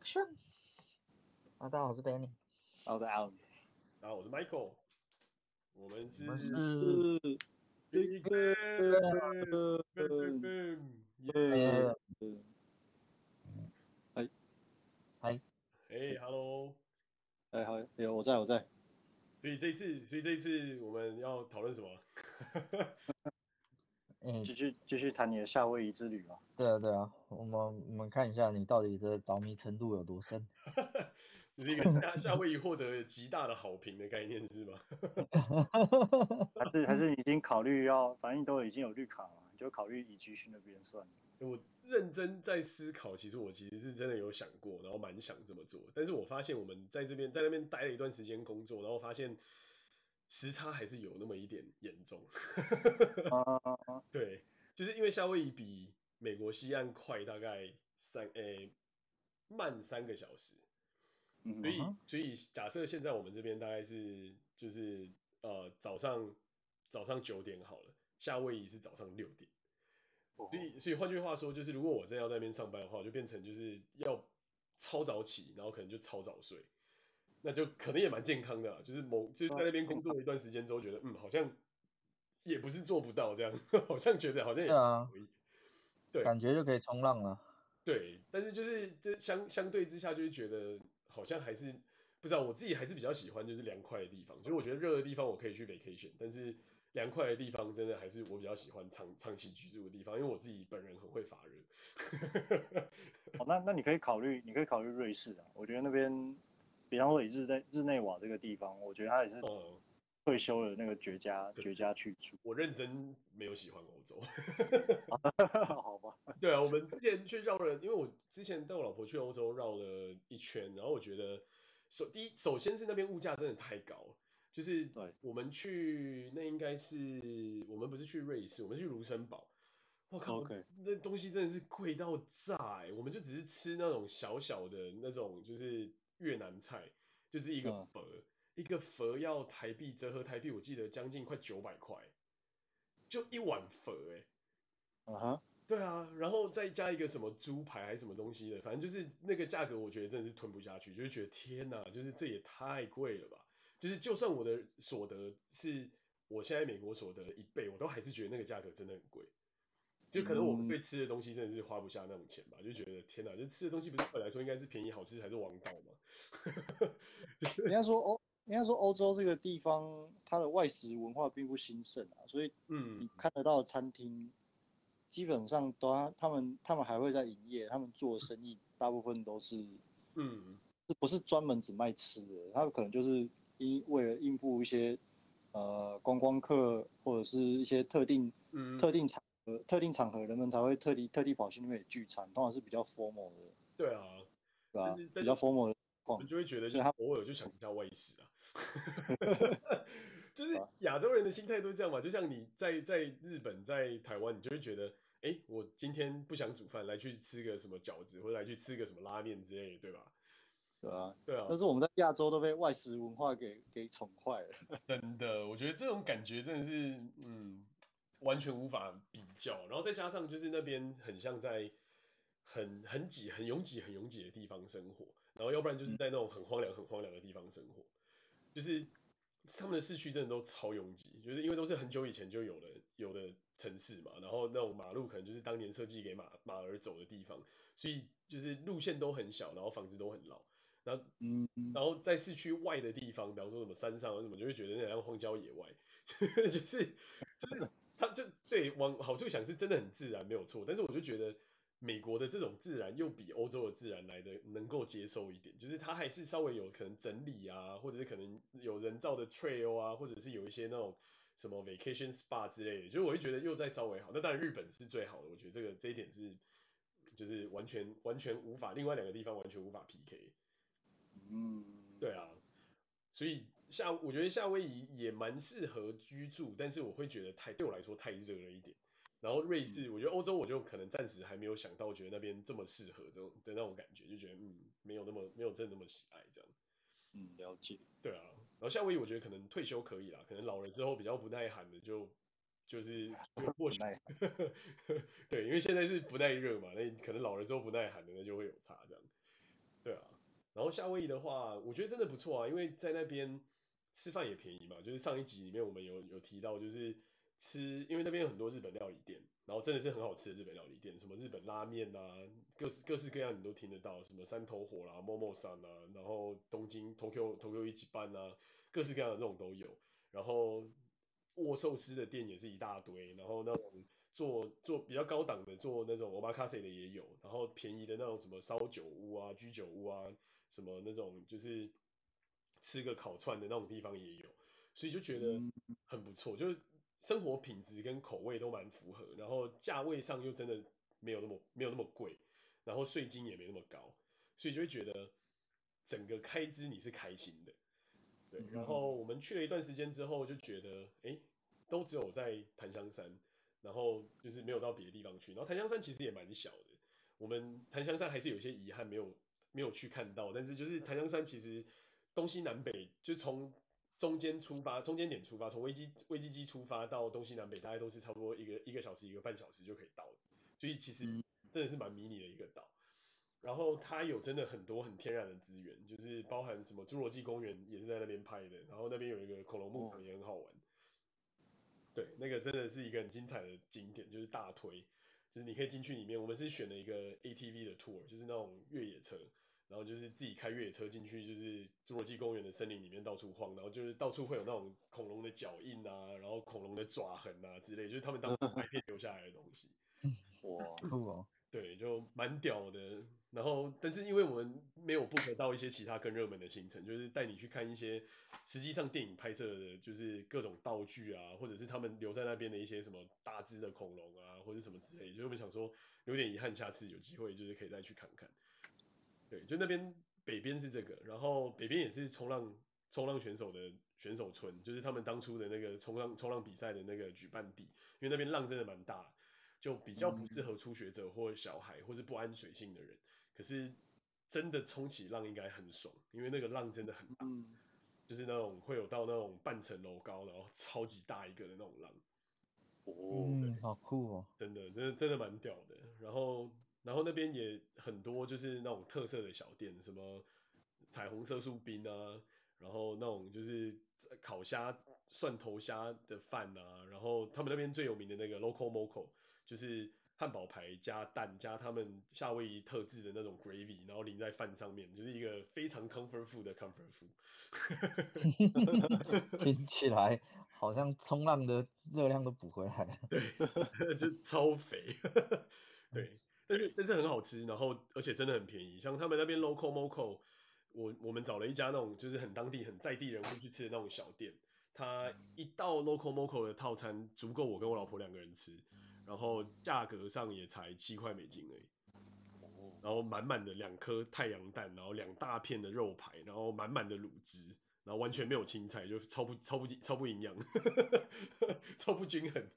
Action！啊，大家好，我是 Benny。好的，好。然后我是 Michael。我们是。我们是。Big Bang。耶。嗨。嗨。哎，Hello。哎，好，有我在，我在。所以这一次，所以这一次我们要讨论什么？嗯，继续继续谈你的夏威夷之旅吧。对啊对啊，我们我们看一下你到底的着迷程度有多深。这是一个夏夏威夷获得极大的好评的概念是吗？还是还是已经考虑要，反正都已经有绿卡了，就考虑移居去那边算了。我认真在思考，其实我其实是真的有想过，然后蛮想这么做，但是我发现我们在这边在那边待了一段时间工作，然后发现。时差还是有那么一点严重，对，就是因为夏威夷比美国西岸快大概三诶、欸、慢三个小时，所以所以假设现在我们这边大概是就是呃早上早上九点好了，夏威夷是早上六点，所以。所以换句话说就是如果我真的要在那边上班的话，我就变成就是要超早起，然后可能就超早睡。那就可能也蛮健康的啦，就是某就是在那边工作了一段时间之后，觉得嗯好像也不是做不到这样，好像觉得好像也可以，啊、对，感觉就可以冲浪了。对，但是就是这相相对之下，就是觉得好像还是不知道，我自己还是比较喜欢就是凉快的地方，就是我觉得热的地方我可以去 vacation，但是凉快的地方真的还是我比较喜欢长长期居住的地方，因为我自己本人很会发热。好，那那你可以考虑，你可以考虑瑞士啊，我觉得那边。比方说以日内日内瓦这个地方，我觉得它也是退休的那个绝佳、嗯、绝佳去处。我认真没有喜欢欧洲。好吧。对啊，我们之前去绕了，因为我之前带我老婆去欧洲绕了一圈，然后我觉得首第一首先是那边物价真的太高，就是我们去那应该是我们不是去瑞士，我们是去卢森堡。我靠，Okay. 那东西真的是贵到炸，我们就只是吃那种小小的那种就是。越南菜就是一个佛，嗯、一个佛要台币折合台币，我记得将近快九百块，就一碗佛哎、欸，啊哈、uh，huh. 对啊，然后再加一个什么猪排还是什么东西的，反正就是那个价格，我觉得真的是吞不下去，就是觉得天哪，就是这也太贵了吧，就是就算我的所得是我现在美国所得的一倍，我都还是觉得那个价格真的很贵。就可能我们对吃的东西真的是花不下那种钱吧，就觉得天哪，就吃的东西不是本来说应该是便宜好吃才是王道吗？人家说欧，人家说欧洲这个地方它的外食文化并不兴盛啊，所以嗯，你看得到的餐厅基本上都他们他们还会在营业，他们做的生意大部分都是嗯，是不是专门只卖吃的？他们可能就是因为了应付一些呃观光客或者是一些特定嗯特定场。特定场合，人们才会特地特地跑去那边聚餐，通常是比较 formal 的。对啊，对啊？比较 formal 的，我们就会觉得，就他偶尔就想一下外食啊。就是亚洲人的心态都是这样嘛，就像你在在日本、在台湾，你就会觉得，哎、欸，我今天不想煮饭，来去吃个什么饺子，或者来去吃个什么拉面之类的，对吧？对啊，对啊。但是我们在亚洲都被外食文化给给宠坏了。真的，我觉得这种感觉真的是，嗯。完全无法比较，然后再加上就是那边很像在很很挤、很拥挤、很拥挤的地方生活，然后要不然就是在那种很荒凉、很荒凉的地方生活，就是他们的市区真的都超拥挤，就是因为都是很久以前就有了有的城市嘛，然后那种马路可能就是当年设计给马马儿走的地方，所以就是路线都很小，然后房子都很老，然后嗯，然后在市区外的地方，比方说什么山上啊什么，就会觉得那像荒郊野外，就 是就是。他就对往好处想是真的很自然没有错，但是我就觉得美国的这种自然又比欧洲的自然来的能够接受一点，就是它还是稍微有可能整理啊，或者是可能有人造的 trail 啊，或者是有一些那种什么 vacation spa 之类的，就是我会觉得又在稍微好。那当然日本是最好的，我觉得这个这一点是就是完全完全无法，另外两个地方完全无法 PK。嗯，对啊，所以。夏，我觉得夏威夷也蛮适合居住，但是我会觉得太对我来说太热了一点。然后瑞士，我觉得欧洲我就可能暂时还没有想到，觉得那边这么适合这种的那种感觉，就觉得嗯，没有那么没有真的那么喜爱这样。嗯，了解。对啊，然后夏威夷我觉得可能退休可以啦，可能老了之后比较不耐寒的就就是 就或许耐。对，因为现在是不耐热嘛，那可能老了之后不耐寒的那就会有差这样。对啊，然后夏威夷的话，我觉得真的不错啊，因为在那边吃饭也便宜嘛，就是上一集里面我们有有提到，就是吃，因为那边有很多日本料理店，然后真的是很好吃的日本料理店，什么日本拉面啊，各式各式各样你都听得到，什么山头火啦、Momo 山啊，然后东京 Tokyo Tokyo 一级班啊，各式各样的这种都有，然后握寿司的店也是一大堆，然后那种。做做比较高档的，做那种 omakase 的也有，然后便宜的那种什么烧酒屋啊、居酒屋啊，什么那种就是吃个烤串的那种地方也有，所以就觉得很不错，就是生活品质跟口味都蛮符合，然后价位上又真的没有那么没有那么贵，然后税金也没那么高，所以就会觉得整个开支你是开心的，对，然后我们去了一段时间之后就觉得，哎，都只有在檀香山。然后就是没有到别的地方去，然后檀香山其实也蛮小的，我们檀香山还是有些遗憾没有没有去看到，但是就是檀香山其实东西南北就从中间出发，中间点出发，从威基威基基出发到东西南北大概都是差不多一个一个小时一个半小时就可以到，所以其实真的是蛮迷你的一个岛，然后它有真的很多很天然的资源，就是包含什么侏罗纪公园也是在那边拍的，然后那边有一个恐龙牧场也很好玩。对，那个真的是一个很精彩的景点，就是大推，就是你可以进去里面。我们是选了一个 ATV 的 tour，就是那种越野车，然后就是自己开越野车进去，就是侏罗纪公园的森林里面到处晃，然后就是到处会有那种恐龙的脚印啊，然后恐龙的爪痕啊之类，就是他们当时拍片留下来的东西。哇，酷哦。对，就蛮屌的。然后，但是因为我们没有 book 到一些其他更热门的行程，就是带你去看一些实际上电影拍摄的，就是各种道具啊，或者是他们留在那边的一些什么大只的恐龙啊，或者什么之类的。就我们想说，有点遗憾，下次有机会就是可以再去看看。对，就那边北边是这个，然后北边也是冲浪冲浪选手的选手村，就是他们当初的那个冲浪冲浪比赛的那个举办地，因为那边浪真的蛮大。就比较不适合初学者或小孩或是不安水性的人，可是真的冲起浪应该很爽，因为那个浪真的很大，就是那种会有到那种半层楼高，然后超级大一个的那种浪。哦，好酷哦！真的，真的真的蛮屌的。然后，然后那边也很多就是那种特色的小店，什么彩虹色素冰啊，然后那种就是烤虾、蒜头虾的饭啊，然后他们那边最有名的那个 local Moco。就是汉堡排加蛋加他们夏威夷特制的那种 gravy，然后淋在饭上面，就是一个非常 comfort food 的 comfort food。听起来好像冲浪的热量都补回来了。对，就超肥。对，但是但是很好吃，然后而且真的很便宜。像他们那边 local moco，我我们找了一家那种就是很当地很在地人会去吃的那种小店，它一道 local moco 的套餐足够我跟我老婆两个人吃。然后价格上也才七块美金而已，然后满满的两颗太阳蛋，然后两大片的肉排，然后满满的卤汁，然后完全没有青菜，就超不超不超不营养，超不均衡，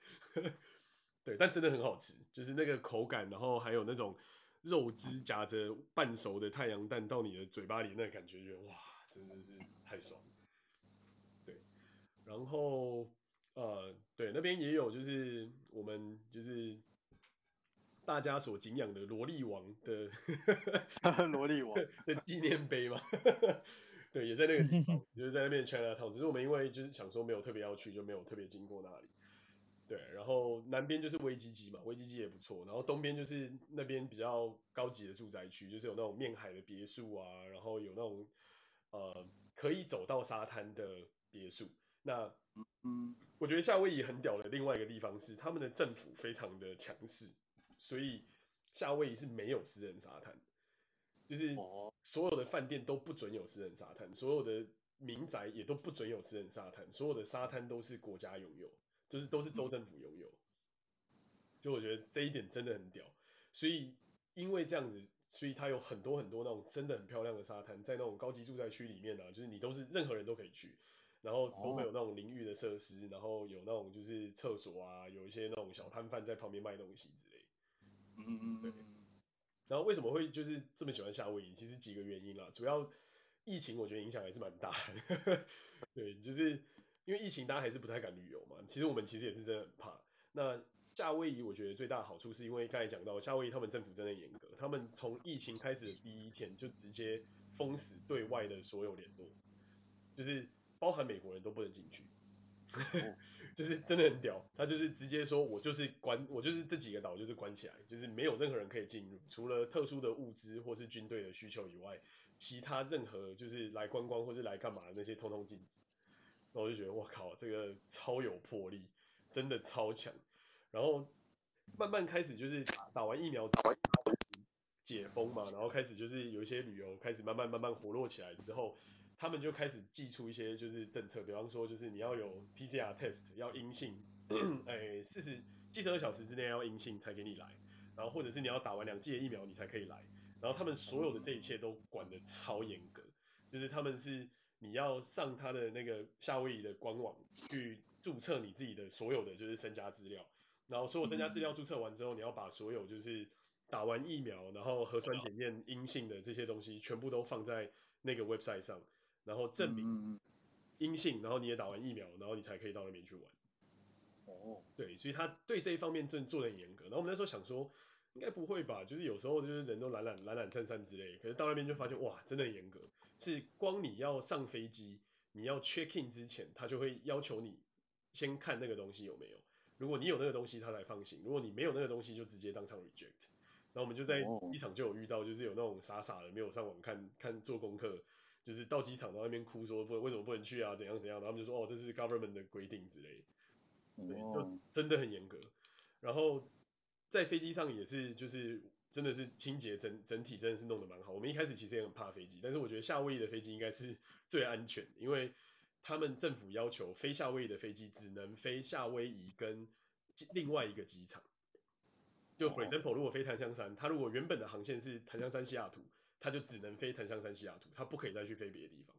对，但真的很好吃，就是那个口感，然后还有那种肉汁夹着半熟的太阳蛋到你的嘴巴里那感觉，觉得哇，真的是太爽，对，然后。呃，对，那边也有，就是我们就是大家所敬仰的萝莉王的 萝莉王 的纪念碑嘛，对，也在那个地方，就是在那边 Chinatown，只是我们因为就是想说没有特别要去，就没有特别经过那里。对，然后南边就是威基基嘛，威基基也不错，然后东边就是那边比较高级的住宅区，就是有那种面海的别墅啊，然后有那种呃可以走到沙滩的别墅，那。嗯，我觉得夏威夷很屌的另外一个地方是，他们的政府非常的强势，所以夏威夷是没有私人沙滩，就是所有的饭店都不准有私人沙滩，所有的民宅也都不准有私人沙滩，所有的沙滩都是国家拥有，就是都是州政府拥有。就我觉得这一点真的很屌，所以因为这样子，所以它有很多很多那种真的很漂亮的沙滩，在那种高级住宅区里面呢、啊，就是你都是任何人都可以去。然后都会有那种淋浴的设施，然后有那种就是厕所啊，有一些那种小摊贩在旁边卖东西之类。嗯嗯对。然后为什么会就是这么喜欢夏威夷？其实几个原因啦，主要疫情我觉得影响还是蛮大的。对，就是因为疫情大家还是不太敢旅游嘛。其实我们其实也是真的很怕。那夏威夷我觉得最大的好处是因为刚才讲到夏威夷他们政府真的严格，他们从疫情开始的第一天就直接封死对外的所有联络，就是包含美国人都不能进去，就是真的很屌。他就是直接说，我就是关，我就是这几个岛就是关起来，就是没有任何人可以进入，除了特殊的物资或是军队的需求以外，其他任何就是来观光或是来干嘛的那些通通禁止。然后我就觉得，我靠，这个超有魄力，真的超强。然后慢慢开始就是打，打完疫苗，之后解封嘛，然后开始就是有一些旅游开始慢慢慢慢活络起来之后，他们就开始祭出一些就是政策，比方说就是你要有 PCR test 要阴性，哎，四十七十二小时之内要阴性才给你来，然后或者是你要打完两剂的疫苗你才可以来，然后他们所有的这一切都管得超严格，就是他们是。你要上他的那个夏威夷的官网去注册你自己的所有的就是身家资料，然后所有身家资料注册完之后，你要把所有就是打完疫苗，然后核酸检验阴性的这些东西全部都放在那个 website 上，然后证明阴性，然后你也打完疫苗，然后你才可以到那边去玩。哦，对，所以他对这一方面真的做的很严格。然后我们那时候想说，应该不会吧，就是有时候就是人都懒懒懒懒散散之类，可是到那边就发现哇，真的很严格。是光你要上飞机，你要 check in 之前，他就会要求你先看那个东西有没有。如果你有那个东西，他才放心；如果你没有那个东西，就直接当场 reject。然后我们就在机场就有遇到，就是有那种傻傻的没有上网看看做功课，就是到机场到那边哭说不为什么不能去啊，怎样怎样，然后他们就说哦，这是 government 的规定之类。对，就真的很严格。然后在飞机上也是就是。真的是清洁整整体真的是弄得蛮好。我们一开始其实也很怕飞机，但是我觉得夏威夷的飞机应该是最安全，因为他们政府要求飞夏威夷的飞机只能飞夏威夷跟另外一个机场。就 for example，如果飞檀香山，它如果原本的航线是檀香山西雅图，它就只能飞檀香山西雅图，它不可以再去飞别的地方。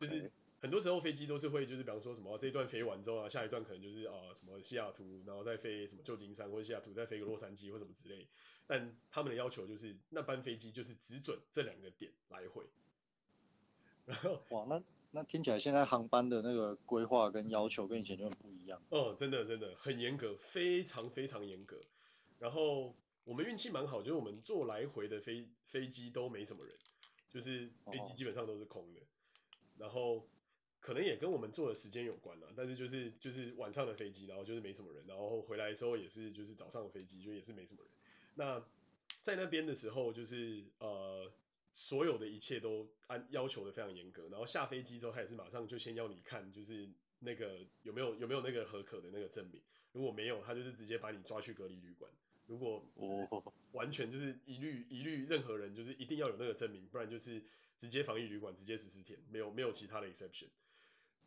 就是。很多时候飞机都是会就是比方说什么这一段飞完之后啊，下一段可能就是啊什么西雅图，然后再飞什么旧金山或者西雅图再飞个洛杉矶或什么之类。但他们的要求就是那班飞机就是只准这两个点来回。然后哇，那那听起来现在航班的那个规划跟要求跟以前就很不一样。哦，真的真的很严格，非常非常严格。然后我们运气蛮好，就是我们坐来回的飞飞机都没什么人，就是飞机基本上都是空的。哦、然后。可能也跟我们坐的时间有关啦，但是就是就是晚上的飞机，然后就是没什么人，然后回来的时候也是就是早上的飞机，就也是没什么人。那在那边的时候，就是呃所有的一切都按要求的非常严格，然后下飞机之后，他也是马上就先要你看就是那个有没有有没有那个合可的那个证明，如果没有，他就是直接把你抓去隔离旅馆。如果我完全就是一律一律任何人就是一定要有那个证明，不然就是直接防疫旅馆直接十四天，没有没有其他的 exception。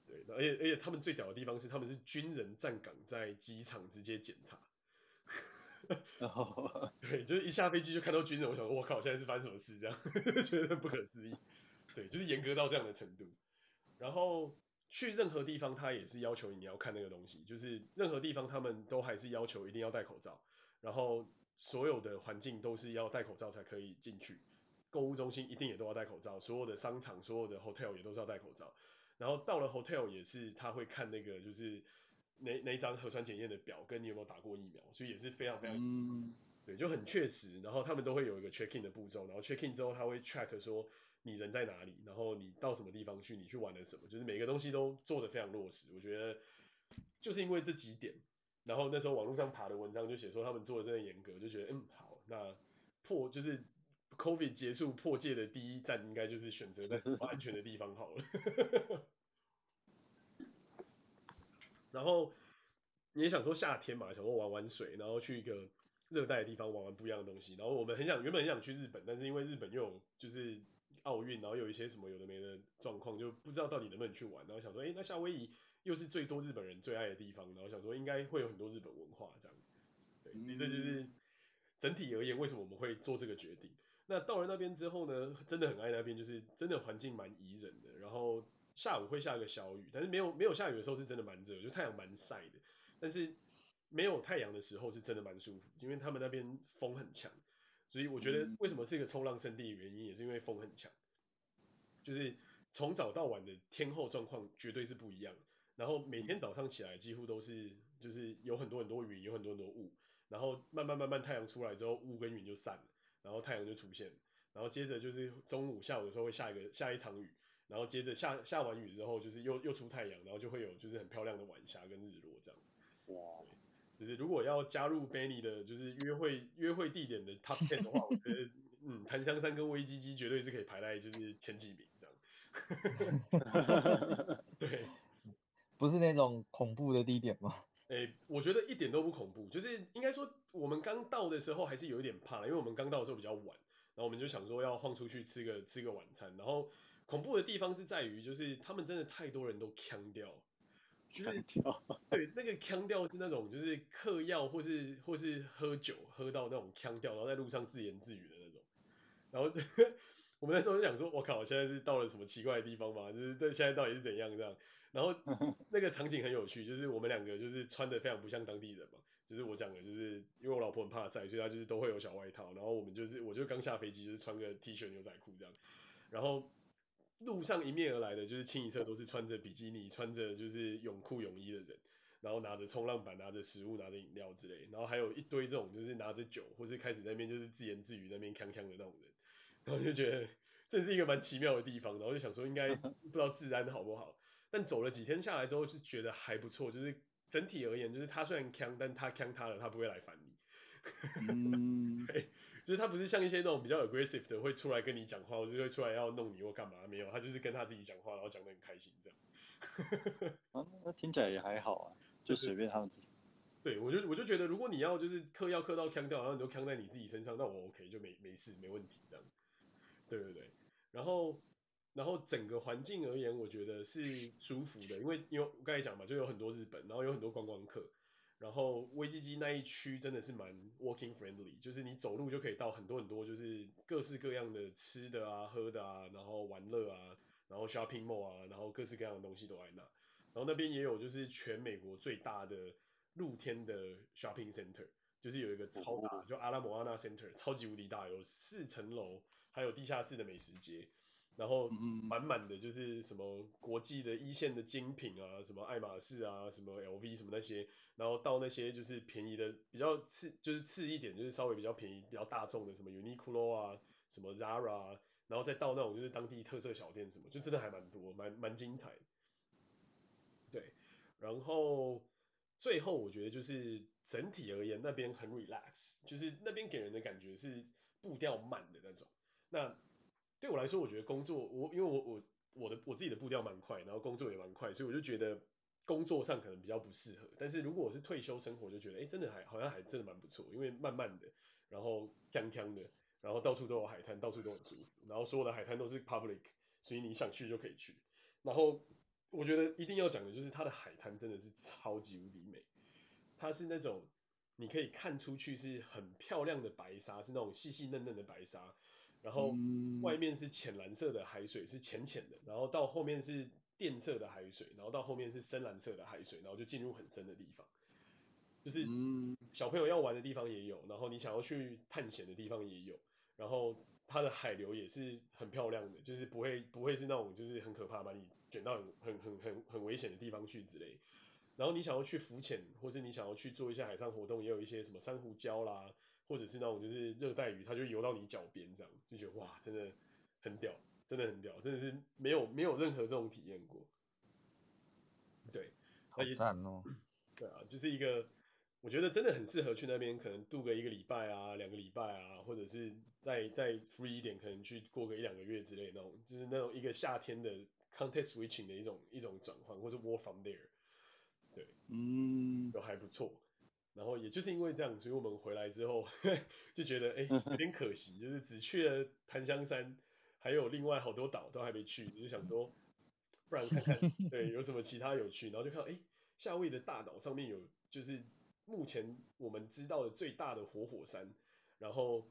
对，而且而且他们最屌的地方是，他们是军人站岗在机场直接检查。对，就是一下飞机就看到军人，我想说，我靠，现在是发生什么事这样，觉得不可思议。对，就是严格到这样的程度。然后去任何地方，他也是要求你要看那个东西，就是任何地方他们都还是要求一定要戴口罩，然后所有的环境都是要戴口罩才可以进去。购物中心一定也都要戴口罩，所有的商场、所有的 hotel 也都是要戴口罩。然后到了 hotel 也是，他会看那个就是那那一张核酸检验的表，跟你有没有打过疫苗，所以也是非常非常，嗯、对，就很确实。然后他们都会有一个 check in 的步骤，然后 check in 之后他会 check 说你人在哪里，然后你到什么地方去，你去玩了什么，就是每个东西都做的非常落实。我觉得就是因为这几点，然后那时候网络上爬的文章就写说他们做的真的严格，就觉得嗯好，那破就是 COVID 结束破戒的第一站应该就是选择在安全的地方好了。然后你也想说夏天嘛，想说玩玩水，然后去一个热带的地方玩玩不一样的东西。然后我们很想，原本很想去日本，但是因为日本又有就是奥运，然后有一些什么有的没的状况，就不知道到底能不能去玩。然后想说，哎，那夏威夷又是最多日本人最爱的地方，然后想说应该会有很多日本文化这样。对，你这就是整体而言为什么我们会做这个决定。那到了那边之后呢，真的很爱那边，就是真的环境蛮宜人的，然后。下午会下个小雨，但是没有没有下雨的时候是真的蛮热，就太阳蛮晒的。但是没有太阳的时候是真的蛮舒服，因为他们那边风很强，所以我觉得为什么是一个冲浪圣地的原因也是因为风很强，就是从早到晚的天候状况绝对是不一样。然后每天早上起来几乎都是就是有很多很多云，有很多很多雾，然后慢慢慢慢太阳出来之后雾跟云就散了，然后太阳就出现。然后接着就是中午下午的时候会下一个下一场雨，然后接着下下完雨之后就是又又出太阳，然后就会有就是很漂亮的晚霞跟日落这样。哇，就是如果要加入 Benny 的就是约会约会地点的 Top Ten 的话，我觉得嗯檀香山跟威基基绝对是可以排在就是前几名这样。对，不是那种恐怖的地点吗？诶、欸，我觉得一点都不恐怖，就是应该说我们刚到的时候还是有一点怕，因为我们刚到的时候比较晚，然后我们就想说要晃出去吃个吃个晚餐，然后恐怖的地方是在于就是他们真的太多人都腔掉，锵掉，对，那个腔调是那种就是嗑药或是或是喝酒喝到那种腔调，然后在路上自言自语的那种，然后 我们那时候就想说，我靠，现在是到了什么奇怪的地方吗？就是对现在到底是怎样这样？然后 那个场景很有趣，就是我们两个就是穿的非常不像当地人嘛，就是我讲的，就是因为我老婆很怕晒，所以她就是都会有小外套，然后我们就是我就刚下飞机就是穿个 T 恤牛仔裤这样，然后路上迎面而来的 就是清一色都是穿着比基尼、穿着就是泳裤泳衣的人，然后拿着冲浪板、拿着食物、拿着饮料之类，然后还有一堆这种就是拿着酒或是开始在那边就是自言自语在那边锵锵的那种人，然后就觉得这是一个蛮奇妙的地方，然后就想说应该不知道治安好不好。但走了几天下来之后，就觉得还不错。就是整体而言，就是他虽然锵，但他锵他了，他不会来烦你。嗯，对，就是他不是像一些那种比较 aggressive 的，会出来跟你讲话，或者会出来要弄你或干嘛，没有，他就是跟他自己讲话，然后讲的很开心这样。啊，那听起来也还好啊，就随便他们自己。对，我就我就觉得，如果你要就是嗑药嗑到锵掉，然后你就锵在你自己身上，那我 OK 就没没事没问题这样。对对对，然后。然后整个环境而言，我觉得是舒服的，因为因为我刚才讲嘛，就有很多日本，然后有很多观光客，然后威基基那一区真的是蛮 walking friendly，就是你走路就可以到很多很多，就是各式各样的吃的啊、喝的啊，然后玩乐啊，然后 shopping mall 啊，然后各式各样的东西都在那，然后那边也有就是全美国最大的露天的 shopping center，就是有一个超大，就阿拉莫阿纳 center，超级无敌大，有四层楼，还有地下室的美食街。然后满满的就是什么国际的一线的精品啊，什么爱马仕啊，什么 LV 什么那些，然后到那些就是便宜的比较次，就是次一点，就是稍微比较便宜、比较大众的什么 Uniqlo 啊，什么 Zara 啊，然后再到那种就是当地特色小店什么，就真的还蛮多，蛮蛮精彩。对，然后最后我觉得就是整体而言那边很 relax，就是那边给人的感觉是步调慢的那种，那。对我来说，我觉得工作我因为我我我的我自己的步调蛮快，然后工作也蛮快，所以我就觉得工作上可能比较不适合。但是如果我是退休生活，就觉得哎，真的还好像还真的蛮不错，因为慢慢的，然后锵锵的，然后到处都有海滩，到处都很舒服，然后所有的海滩都是 public，所以你想去就可以去。然后我觉得一定要讲的就是它的海滩真的是超级无敌美，它是那种你可以看出去是很漂亮的白沙，是那种细细嫩嫩的白沙。然后外面是浅蓝色的海水，是浅浅的，然后到后面是靛色的海水，然后到后面是深蓝色的海水，然后就进入很深的地方，就是小朋友要玩的地方也有，然后你想要去探险的地方也有，然后它的海流也是很漂亮的，就是不会不会是那种就是很可怕把你卷到很很很很很危险的地方去之类，然后你想要去浮潜，或是你想要去做一些海上活动，也有一些什么珊瑚礁啦。或者是那种就是热带鱼，它就游到你脚边这样，就觉得哇，真的很屌，真的很屌，真的是没有没有任何这种体验过。对，好赞哦。对啊，就是一个我觉得真的很适合去那边，可能度个一个礼拜啊，两个礼拜啊，或者是再再 free 一点，可能去过个一两个月之类那种，就是那种一个夏天的 context switching 的一种一种转换，或是 work from there。对，嗯，都还不错。然后也就是因为这样，所以我们回来之后 就觉得哎有点可惜，就是只去了檀香山，还有另外好多岛都还没去，就想说不然看看对有什么其他有趣，然后就看到哎夏威夷的大岛上面有就是目前我们知道的最大的活火山，然后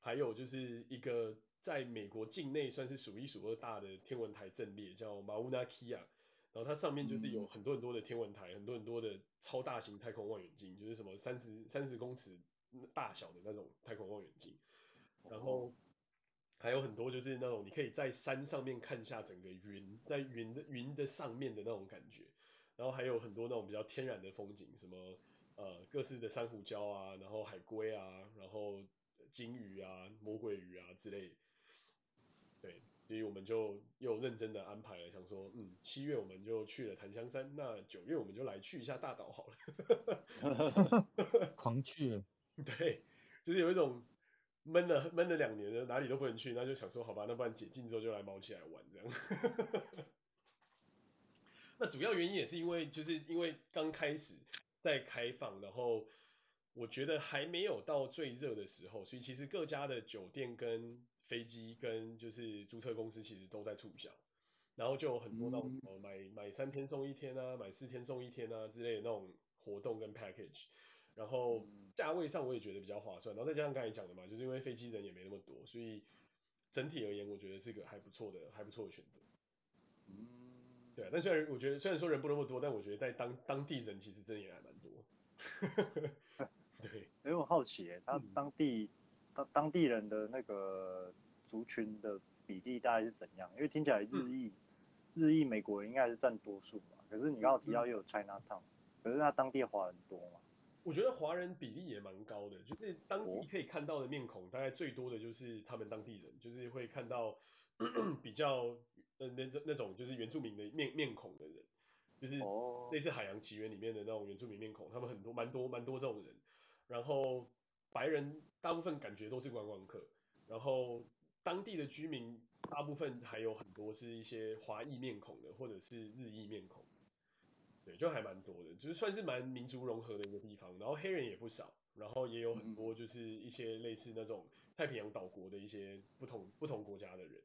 还有就是一个在美国境内算是数一数二大的天文台阵列，叫 Mauna Kea。然后它上面就是有很多很多的天文台，嗯、很多很多的超大型太空望远镜，就是什么三十三十公尺大小的那种太空望远镜。然后还有很多就是那种你可以在山上面看下整个云，在云的云的上面的那种感觉。然后还有很多那种比较天然的风景，什么呃各式的珊瑚礁啊，然后海龟啊，然后鲸鱼啊、魔鬼鱼啊之类。所以我们就又认真的安排了，想说，嗯，七月我们就去了檀香山，那九月我们就来去一下大岛好了。狂去。对，就是有一种闷了闷了两年了，哪里都不能去，那就想说，好吧，那不然解禁之后就来毛起来玩这样。那主要原因也是因为，就是因为刚开始在开放，然后我觉得还没有到最热的时候，所以其实各家的酒店跟飞机跟就是租车公司其实都在促销，然后就有很多那种买买三天送一天啊，买四天送一天啊之类的那种活动跟 package，然后价位上我也觉得比较划算，然后再加上刚才讲的嘛，就是因为飞机人也没那么多，所以整体而言我觉得是个还不错的还不错的选择。嗯，对啊，但虽然我觉得虽然说人不那么多，但我觉得在当当地人其实真的也还蛮多。对，哎，我好奇当地当当地人的那个。族群的比例大概是怎样？因为听起来日裔、嗯、日裔美国人应该是占多数嘛。可是你刚刚提到又有 Chinatown，、嗯、可是他当地华人多嘛？我觉得华人比例也蛮高的，就是当地可以看到的面孔，大概最多的就是他们当地人，就是会看到 比较呃那那种就是原住民的面面孔的人，就是类似《海洋奇缘》里面的那种原住民面孔，他们很多蛮多蛮多这种人。然后白人大部分感觉都是观光客，然后。当地的居民大部分还有很多是一些华裔面孔的，或者是日裔面孔，对，就还蛮多的，就是算是蛮民族融合的一个地方。然后黑人也不少，然后也有很多就是一些类似那种太平洋岛国的一些不同不同国家的人，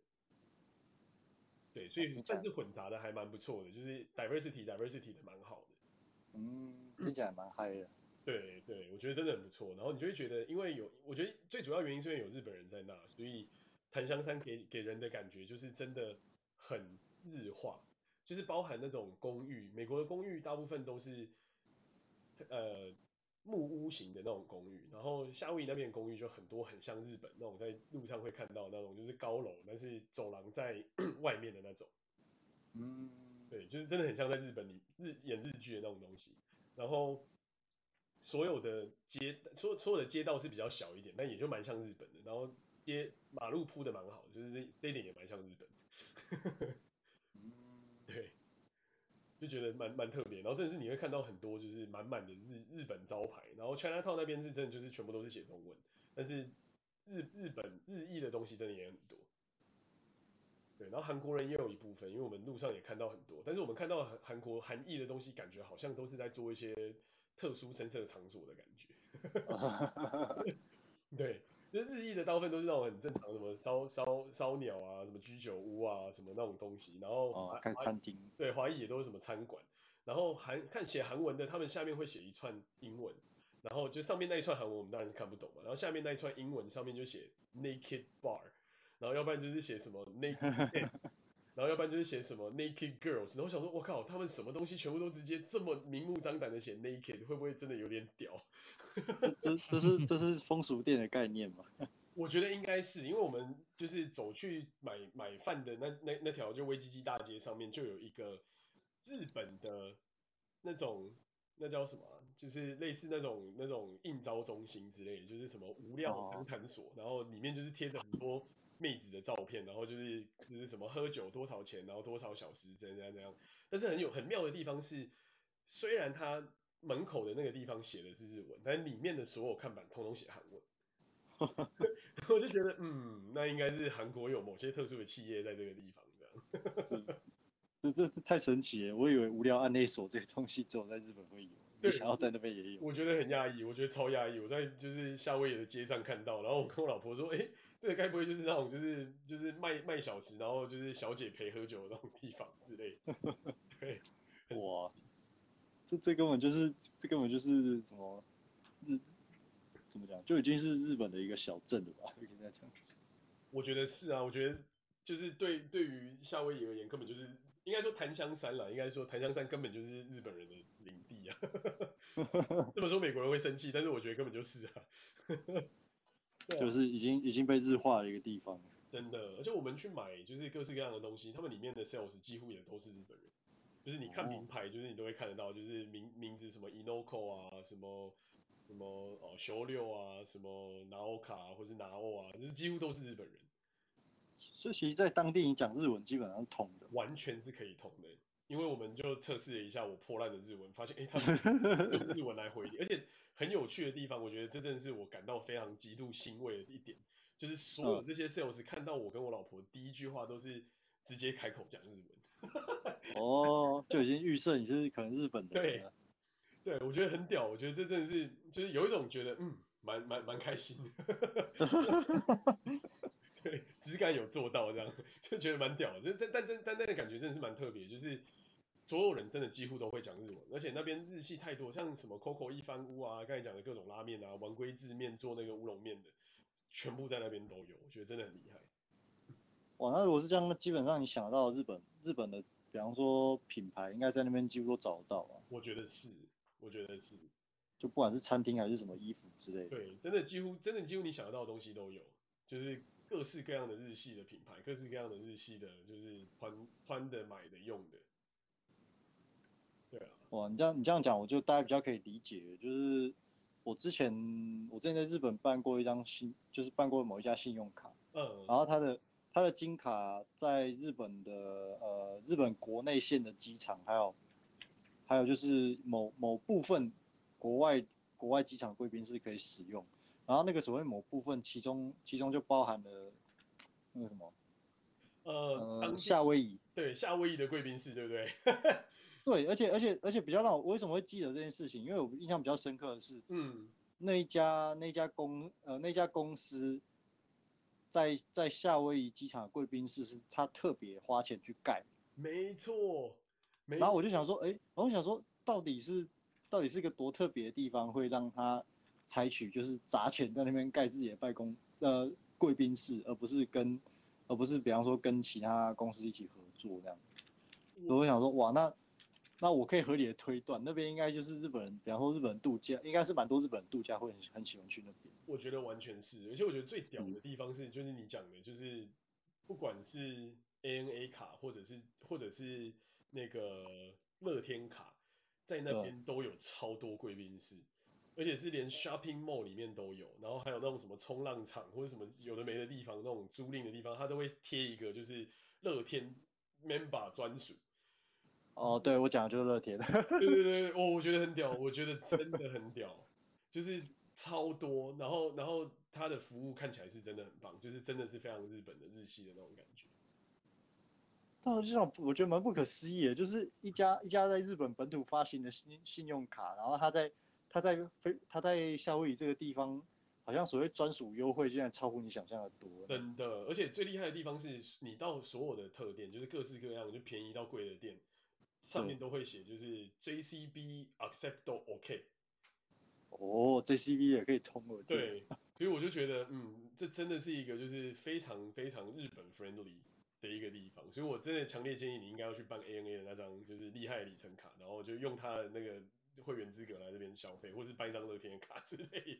对，所以算是混杂的还蛮不错的，就是 diversity diversity 的蛮好的。嗯，听起来蛮嗨的。对对，我觉得真的很不错。然后你就会觉得，因为有，我觉得最主要原因是因为有日本人在那，所以。檀香山给给人的感觉就是真的很日化，就是包含那种公寓，美国的公寓大部分都是呃木屋型的那种公寓，然后夏威夷那边公寓就很多很像日本那种在路上会看到那种就是高楼，但是走廊在 外面的那种，嗯，对，就是真的很像在日本里日演日剧的那种东西，然后所有的街所所有的街道是比较小一点，但也就蛮像日本的，然后。街马路铺的蛮好，就是这这一点也蛮像日本，对，就觉得蛮蛮特别。然后真的是你会看到很多就是满满的日日本招牌，然后 Chinatown 那边是真的就是全部都是写中文，但是日日本日裔的东西真的也很多。对，然后韩国人也有一部分，因为我们路上也看到很多，但是我们看到韩国韩裔的东西，感觉好像都是在做一些特殊深色场所的感觉。对。就日裔的大部分都是那种很正常，什么烧烧烧鸟啊，什么居酒屋啊，什么那种东西。然后哦，开餐厅。对，华裔也都是什么餐馆。然后韩看写韩文的，他们下面会写一串英文，然后就上面那一串韩文我们当然是看不懂嘛。然后下面那一串英文上面就写 naked bar，然后要不然就是写什么 naked。然后要不然就是写什么 naked girls，然后我想说，我靠，他们什么东西全部都直接这么明目张胆的写 naked，会不会真的有点屌？这这这是这是风俗店的概念吗？我觉得应该是，因为我们就是走去买买饭的那那那条就威基基大街上面就有一个日本的那种那叫什么，就是类似那种那种应招中心之类的，就是什么无料谈谈所，然后里面就是贴着很多。妹子的照片，然后就是就是什么喝酒多少钱，然后多少小时，怎样怎样怎样。但是很有很妙的地方是，虽然它门口的那个地方写的是日文，但里面的所有看板通通写韩文。我就觉得，嗯，那应该是韩国有某些特殊的企业在这个地方这样。这这这太神奇了，我以为无聊案内所这些东西只有在日本会有，对，想要在那边也有。我觉得很压抑，我觉得超压抑。我在就是夏威夷的街上看到，然后我跟我老婆说，哎、欸。这个该不会就是那种就是就是卖卖小时，然后就是小姐陪喝酒的那种地方之类的？对，哇，这这根本就是这根本就是什么日怎么讲，就已经是日本的一个小镇了吧？可以这样讲。我觉得是啊，我觉得就是对对于夏威夷而言，根本就是应该说檀香山啦，应该说檀香山根本就是日本人的领地啊。这么说美国人会生气，但是我觉得根本就是啊。啊、就是已经已经被日化的一个地方，真的，而且我们去买就是各式各样的东西，他们里面的 sales 几乎也都是日本人，就是你看名牌，就是你都会看得到，就是名名字什么 Inoko 啊，什么什么哦修六啊，什么 Naoka 或是 Nao 啊，就是几乎都是日本人。所以其实，在当地你讲日文基本上是通的，完全是可以通的。因为我们就测试了一下我破烂的日文，发现哎，他们 用日文来回，而且很有趣的地方，我觉得这真的是我感到非常极度欣慰的一点，就是所有这些 sales 看到我跟我老婆第一句话都是直接开口讲日文。哦，就已经预设你是可能日本的。对，对，我觉得很屌，我觉得这真的是就是有一种觉得嗯，蛮蛮蛮开心的。对，质感有做到这样，就觉得蛮屌的。就但但但但那个感觉真的是蛮特别，就是。所有人真的几乎都会讲日文，而且那边日系太多，像什么 Coco 一番屋啊，刚才讲的各种拉面啊，丸龟制面做那个乌龙面的，全部在那边都有，我觉得真的很厉害。哇，那如果是这样，那基本上你想得到日本日本的，比方说品牌，应该在那边几乎都找得到啊。我觉得是，我觉得是，就不管是餐厅还是什么衣服之类的。对，真的几乎真的几乎你想得到的东西都有，就是各式各样的日系的品牌，各式各样的日系的，就是穿穿的、买的、用的。哇，你这样你这样讲，我就大家比较可以理解。就是我之前我之前在日本办过一张信，就是办过某一家信用卡，嗯，然后它的它的金卡在日本的呃日本国内线的机场，还有还有就是某某部分国外国外机场贵宾室可以使用。然后那个所谓某部分，其中其中就包含了那个什么，呃，呃夏威夷，对，夏威夷的贵宾室，对不对？对，而且而且而且比较让我，为什么会记得这件事情？因为我印象比较深刻的是，嗯，那一家那一家公呃那家公司在在夏威夷机场的贵宾室是他特别花钱去盖，没错。然后我就想说，哎，然后我想说，到底是到底是一个多特别的地方，会让他采取就是砸钱在那边盖自己的办公呃贵宾室，而不是跟而不是比方说跟其他公司一起合作这样子。所以我想说，哇，那。那我可以合理的推断，那边应该就是日本人，比方说日本人度假，应该是蛮多日本人度假会很很喜欢去那边。我觉得完全是，而且我觉得最屌的地方是，就是你讲的，就是不管是 ANA 卡，或者是或者是那个乐天卡，在那边都有超多贵宾室，而且是连 shopping mall 里面都有，然后还有那种什么冲浪场或者什么有的没的地方，那种租赁的地方，它都会贴一个就是乐天 member 专属。哦，对，我讲的就是乐天。对 对对，我，我觉得很屌，我觉得真的很屌，就是超多，然后然后它的服务看起来是真的很棒，就是真的是非常日本的日系的那种感觉。但实际上我觉得蛮不可思议的，就是一家一家在日本本土发行的信信用卡，然后他在他在非他在夏威夷这个地方，好像所谓专属优惠竟然超乎你想象的多。真的，而且最厉害的地方是你到所有的特店，就是各式各样就便宜到贵的店。上面都会写，就是 JCB accept 都 OK。哦，JCB 也可以通了。对，所以我就觉得，嗯，这真的是一个就是非常非常日本 friendly 的一个地方，所以我真的强烈建议你应该要去办 ANA 的那张就是厉害的里程卡，然后就用他的那个会员资格来这边消费，或是办一张乐天卡之类的。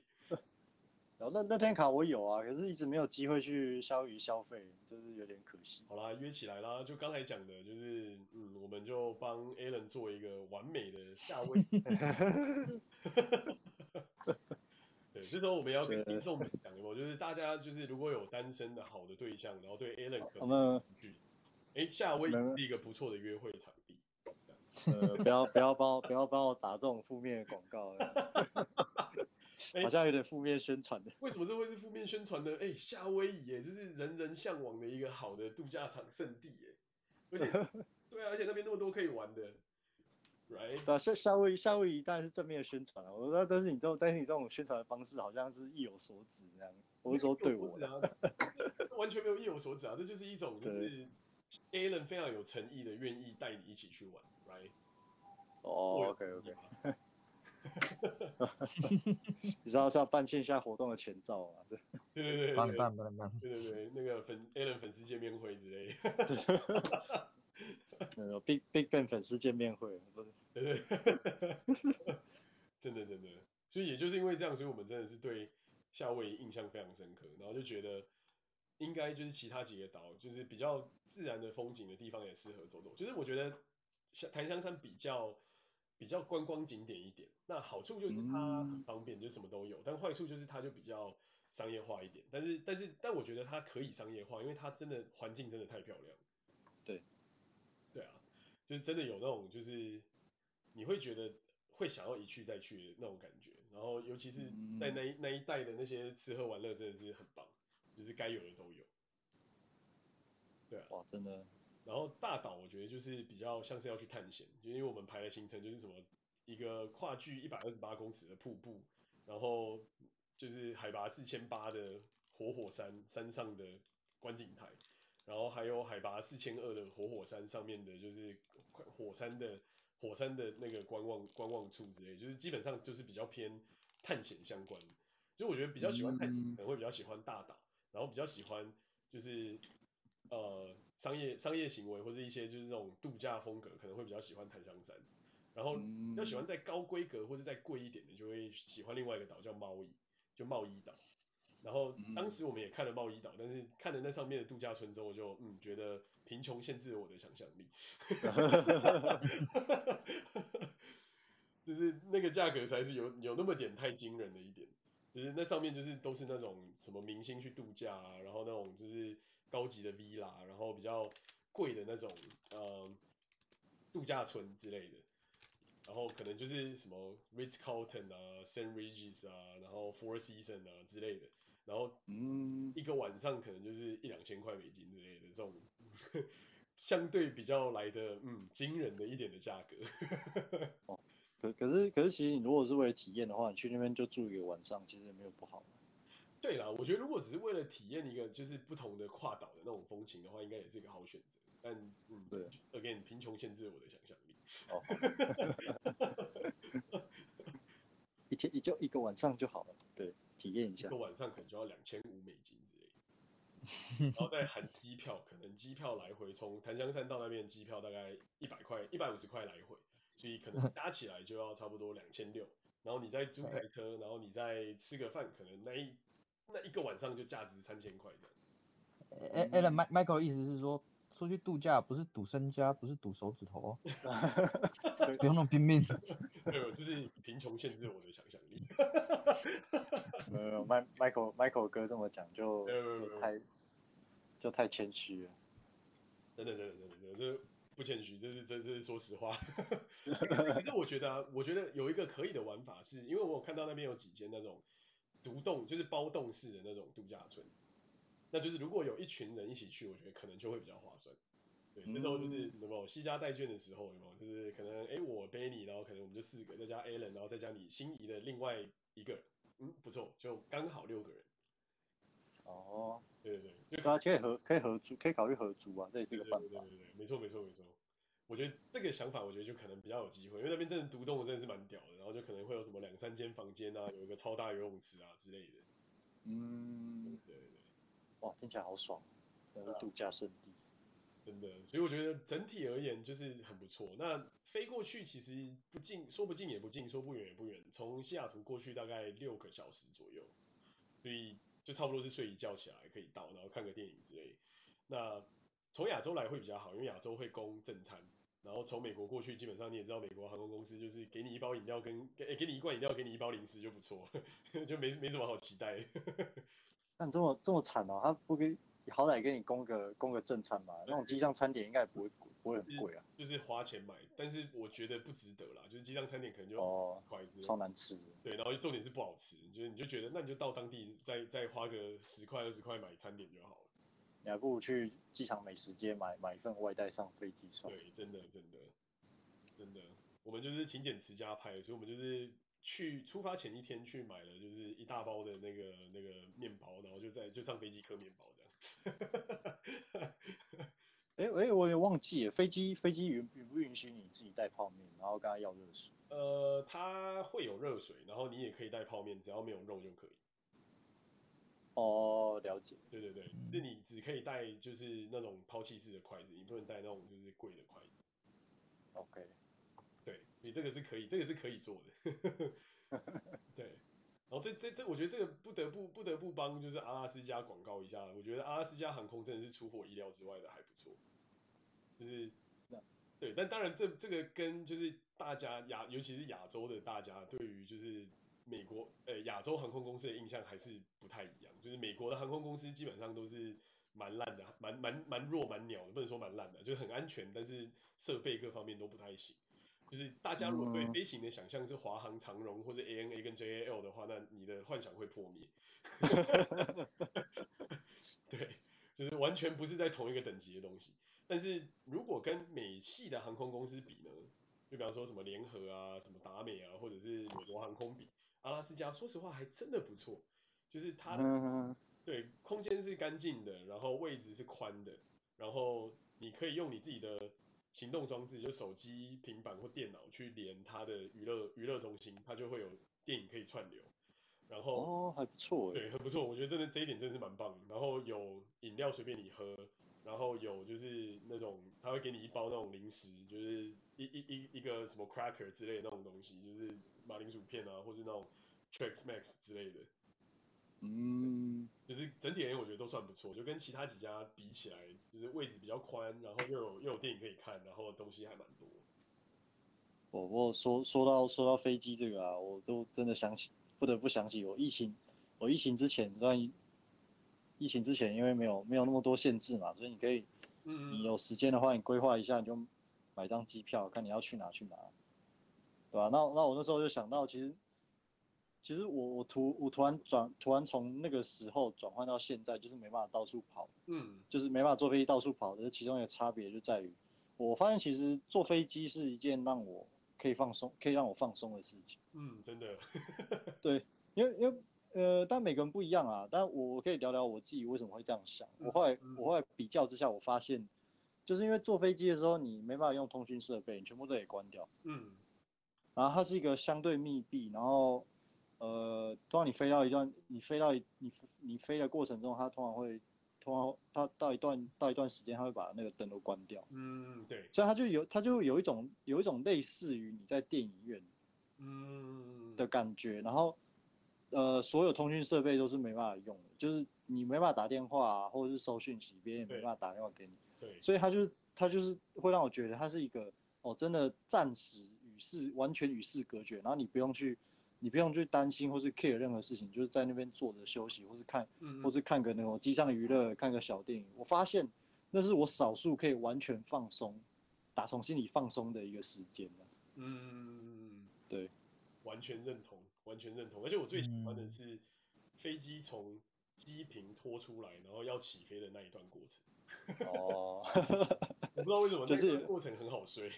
然后那那天卡我有啊，可是一直没有机会去夏威夷消费，就是有点可惜。好啦，约起来啦，就刚才讲的，就是嗯，我们就帮 Alan 做一个完美的夏威夷。对，这时候我们要跟听众们讲的，就是大家就是如果有单身的好的对象，然后对 Alan 可能有兴趣，哎，夏威夷是一个不错的约会场地。呃，不要不要帮不要帮我打这种负面的广告。好像有点负面宣传的。为什么这会是负面宣传呢？哎、欸，夏威夷耶，这是人人向往的一个好的度假场圣地耶。而且，对啊，而且那边那么多可以玩的，right？对啊，夏夏威夷夏威夷当然是正面的宣传啊。我说，但是你这种但是你这种宣传的方式好像是意有所指这样。我是说对我的，完全没有意有所指啊，这就是一种就是 Alan 非常有诚意的愿意带你一起去玩，right？哦、oh，OK OK。你知道是要办线下活动的前兆啊？对对对对，办办办办，对对对，那个粉 Alan 粉丝见面会之类的，那个 Big Big Bang 粉丝见面会，真的真的，所以也就是因为这样，所以我们真的是对夏威夷印象非常深刻，然后就觉得应该就是其他几个岛，就是比较自然的风景的地方也适合走走。就是我觉得像檀香山比较。比较观光景点一点，那好处就是它很方便，就什么都有。但坏处就是它就比较商业化一点，但是但是但我觉得它可以商业化，因为它真的环境真的太漂亮。对，对啊，就是真的有那种就是你会觉得会想要一去再去的那种感觉，然后尤其是在那一那一带的那些吃喝玩乐真的是很棒，就是该有的都有。对啊，哇，真的。然后大岛我觉得就是比较像是要去探险，就因为我们排的行程就是什么一个跨距一百二十八公尺的瀑布，然后就是海拔四千八的活火山山上的观景台，然后还有海拔四千二的活火山上面的就是火山的火山的那个观望观望处之类，就是基本上就是比较偏探险相关。就我觉得比较喜欢探险可能会比较喜欢大岛，然后比较喜欢就是。呃，商业商业行为或者一些就是这种度假风格，可能会比较喜欢檀香山。然后要喜欢再高规格或者再贵一点的，就会喜欢另外一个岛叫茂宜，就茂宜岛。然后当时我们也看了茂宜岛，但是看了那上面的度假村之后，我就嗯觉得贫穷限制了我的想象力。就是那个价格才是有有那么点太惊人的一点，就是那上面就是都是那种什么明星去度假啊，然后那种就是。高级的 villa，然后比较贵的那种呃度假村之类的，然后可能就是什么 Ritz Carlton 啊、St. Regis 啊，然后 Four Seasons 啊之类的，然后嗯一个晚上可能就是一两千块美金之类的这种相对比较来的嗯惊人的一点的价格。哦，可可是可是其实你如果是为了体验的话，你去那边就住一个晚上，其实也没有不好。对啦，我觉得如果只是为了体验一个就是不同的跨岛的那种风情的话，应该也是一个好选择。但嗯，对，again，贫穷限制了我的想象力。哦，一天也就一个晚上就好了，对，体验一下。一个晚上可能就要两千五美金之类的，然后再含机票，可能机票来回从檀香山到那边机票大概一百块、一百五十块来回，所以可能 加起来就要差不多两千六。然后你再租台车，然后你再吃个饭，可能那一那一个晚上就价值三千块这样。哎哎，Alan Michael 的意思是说，出去度假不是赌身家，不是赌手指头哦，不用那么拼命。对，就是贫穷限制我的想象力。没有没有，Michael Michael 哥这么讲就就太就太谦虚了。真的真的真的真的，这不谦虚，这是这是说实话。可是我觉得啊，我觉得有一个可以的玩法是，因为我有看到那边有几间那种。独栋就是包栋式的那种度假村，那就是如果有一群人一起去，我觉得可能就会比较划算。对，那时候就是有没有携家带眷的时候，有没有就是可能哎、欸、我背你，然后可能我们就四个，再加 Alan，然后再加你心仪的另外一个，嗯，不错，就刚好六个人。哦，对对对，大家可以合可以合租，可以考虑合租啊，这也是一个办法。对对对，对，没错没错没错。我觉得这个想法，我觉得就可能比较有机会，因为那边真的独栋真的是蛮屌的，然后就可能会有什么两三间房间啊，有一个超大游泳池啊之类的。嗯，对对对，哇，听起来好爽，真的是度假胜地，真的。所以我觉得整体而言就是很不错。那飞过去其实不近，说不近也不近，说不远也不远，从西雅图过去大概六个小时左右，所以就差不多是睡一觉起来可以到，然后看个电影之类。那从亚洲来会比较好，因为亚洲会供正餐。然后从美国过去，基本上你也知道，美国航空公司就是给你一包饮料跟给给你一罐饮料，给你一包零食就不错，就没没什么好期待。但这么这么惨哦，他不给，好歹给你供个供个正餐吧，那种机上餐点应该也不会不会很贵啊。就是花钱买，但是我觉得不值得啦，就是机上餐点可能就哦，超难吃。对，然后重点是不好吃，就是你就觉得那你就到当地再再花个十块二十块买餐点就好了。你还不如去机场美食街买买一份外带上飞机上。对，真的真的真的，我们就是勤俭持家派，所以我们就是去出发前一天去买了，就是一大包的那个那个面包，然后就在就上飞机嗑面包这样。哎哎、欸欸，我也忘记了，飞机飞机允允不允许你自己带泡面，然后跟他要热水？呃，它会有热水，然后你也可以带泡面，只要没有肉就可以。哦，了解。对对对，那你只可以带就是那种抛弃式的筷子，你不能带那种就是贵的筷子。OK，对，你这个是可以，这个是可以做的。对，然后这这这，我觉得这个不得不不得不帮就是阿拉斯加广告一下，我觉得阿拉斯加航空真的是出乎意料之外的还不错。就是，对，但当然这这个跟就是大家亚，尤其是亚洲的大家对于就是美国呃亚洲航空公司的印象还是不太一样，就是美国的航空公司基本上都是蛮烂的，蛮蛮蛮弱蛮鸟的，不能说蛮烂的，就是很安全，但是设备各方面都不太行。就是大家如果对飞行的想象是华航、长荣或者 ANA 跟 JAL 的话，那你的幻想会破灭。对，就是完全不是在同一个等级的东西。但是如果跟美系的航空公司比呢？就比方说什么联合啊、什么达美啊，或者是美国航空比，阿拉斯加，说实话还真的不错。就是它的对空间是干净的，然后位置是宽的，然后你可以用你自己的。行动装置就手机、平板或电脑去连它的娱乐娱乐中心，它就会有电影可以串流。然后哦，还不错，对，很不错。我觉得真的这一点真是蛮棒的。然后有饮料随便你喝，然后有就是那种他会给你一包那种零食，就是一一一一个什么 cracker 之类的那种东西，就是马铃薯片啊，或是那种 Trax Max 之类的。嗯，就是整体而言，我觉得都算不错，就跟其他几家比起来，就是位置比较宽，然后又有又有电影可以看，然后东西还蛮多。我我说说到说到飞机这个啊，我都真的想起，不得不想起我疫情，我疫情之前，算疫情之前，因为没有没有那么多限制嘛，所以你可以，嗯，你有时间的话，你规划一下，你就买张机票，看你要去哪去哪，对吧？那那我那时候就想到，其实。其实我我突我突然转突然从那个时候转换到现在，就是没办法到处跑，嗯，就是没办法坐飞机到处跑的，其中一个差别就在于，我发现其实坐飞机是一件让我可以放松，可以让我放松的事情。嗯，真的。对，因为因为呃，但每个人不一样啊，但我我可以聊聊我自己为什么会这样想。我后来、嗯、我后来比较之下，我发现，就是因为坐飞机的时候你没办法用通讯设备，你全部都得关掉。嗯。然后它是一个相对密闭，然后。呃，通常你飞到一段，你飞到你你飞的过程中，它通常会，通常它到一段到一段时间，它会把那个灯都关掉。嗯，对。所以它就有它就有一种有一种类似于你在电影院，嗯的感觉。然后，呃，所有通讯设备都是没办法用的，就是你没办法打电话啊，或者是收讯息，别人也没办法打电话给你。对。所以它就是它就是会让我觉得它是一个哦，真的暂时与世完全与世隔绝，然后你不用去。你不用去担心或是 care 任何事情，就是在那边坐着休息，或是看，嗯、或是看个那种机上娱乐，看个小电影。我发现那是我少数可以完全放松，打从心里放松的一个时间。嗯，对，完全认同，完全认同。而且我最喜欢的是飞机从机坪拖出来，然后要起飞的那一段过程。哦，我不知道为什么，就是过程很好睡。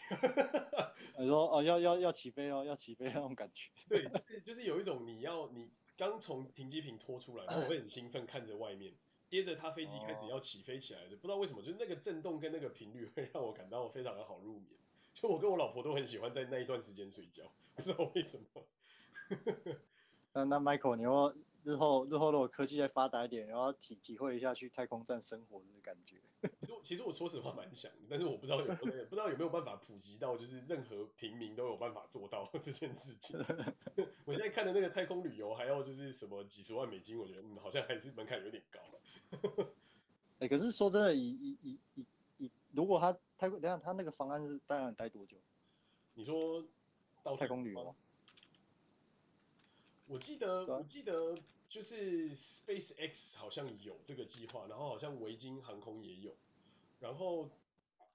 你说哦，要要要起飞哦，要起飞那种感觉。对，就是就是有一种你要你刚从停机坪拖出来，然后我会很兴奋看着外面，接着他飞机开始要起飞起来的，不知道为什么，就是那个震动跟那个频率会让我感到非常的好入眠。就我跟我老婆都很喜欢在那一段时间睡觉，不知道为什么。那那 Michael，你要日后日后如果科技再发达一点，然后体体会一下去太空站生活的感觉。其实其实我说实话蛮想的，但是我不知道有没有不知道有没有办法普及到，就是任何平民都有办法做到 这件事情。我现在看的那个太空旅游还要就是什么几十万美金，我觉得嗯好像还是门槛有点高。哎、欸，可是说真的，以以以以以如果他太空，等下他那个方案是大概待多久？你说到太空旅游？我记得，我记得就是 SpaceX 好像有这个计划，然后好像维京航空也有，然后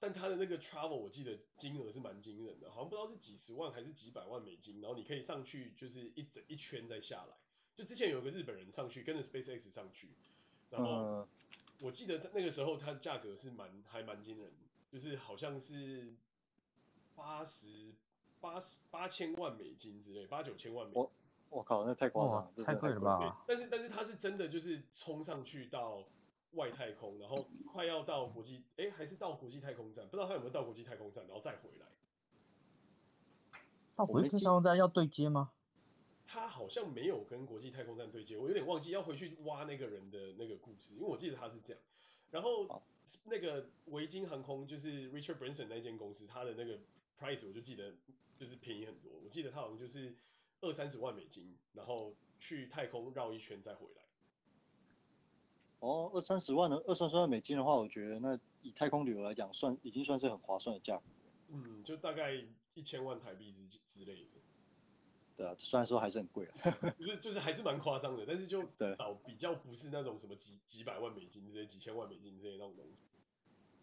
但它的那个 travel 我记得金额是蛮惊人的，好像不知道是几十万还是几百万美金，然后你可以上去就是一整一圈再下来，就之前有个日本人上去跟着 SpaceX 上去，然后我记得那个时候它的价格是蛮还蛮惊人，就是好像是八十八十八千万美金之类，八九千万美金。我靠，那太夸张了，这太贵了吧？但是但是他是真的就是冲上去到外太空，然后快要到国际，哎，还是到国际太空站，不知道他有没有到国际太空站，然后再回来。到国际太空站要对接吗？他好像没有跟国际太空站对接，我有点忘记要回去挖那个人的那个故事，因为我记得他是这样。然后那个维京航空就是 Richard Branson 那间公司，他的那个 price 我就记得就是便宜很多，我记得他好像就是。二三十万美金，然后去太空绕一圈再回来。哦，二三十万的二三十万美金的话，我觉得那以太空旅游来讲，算已经算是很划算的价格。嗯，就大概一千万台币之之类的。对啊，虽然说还是很贵啊，就是就是还是蛮夸张的，但是就 对，比较不是那种什么几几百万美金这些几千万美金这些那种东西。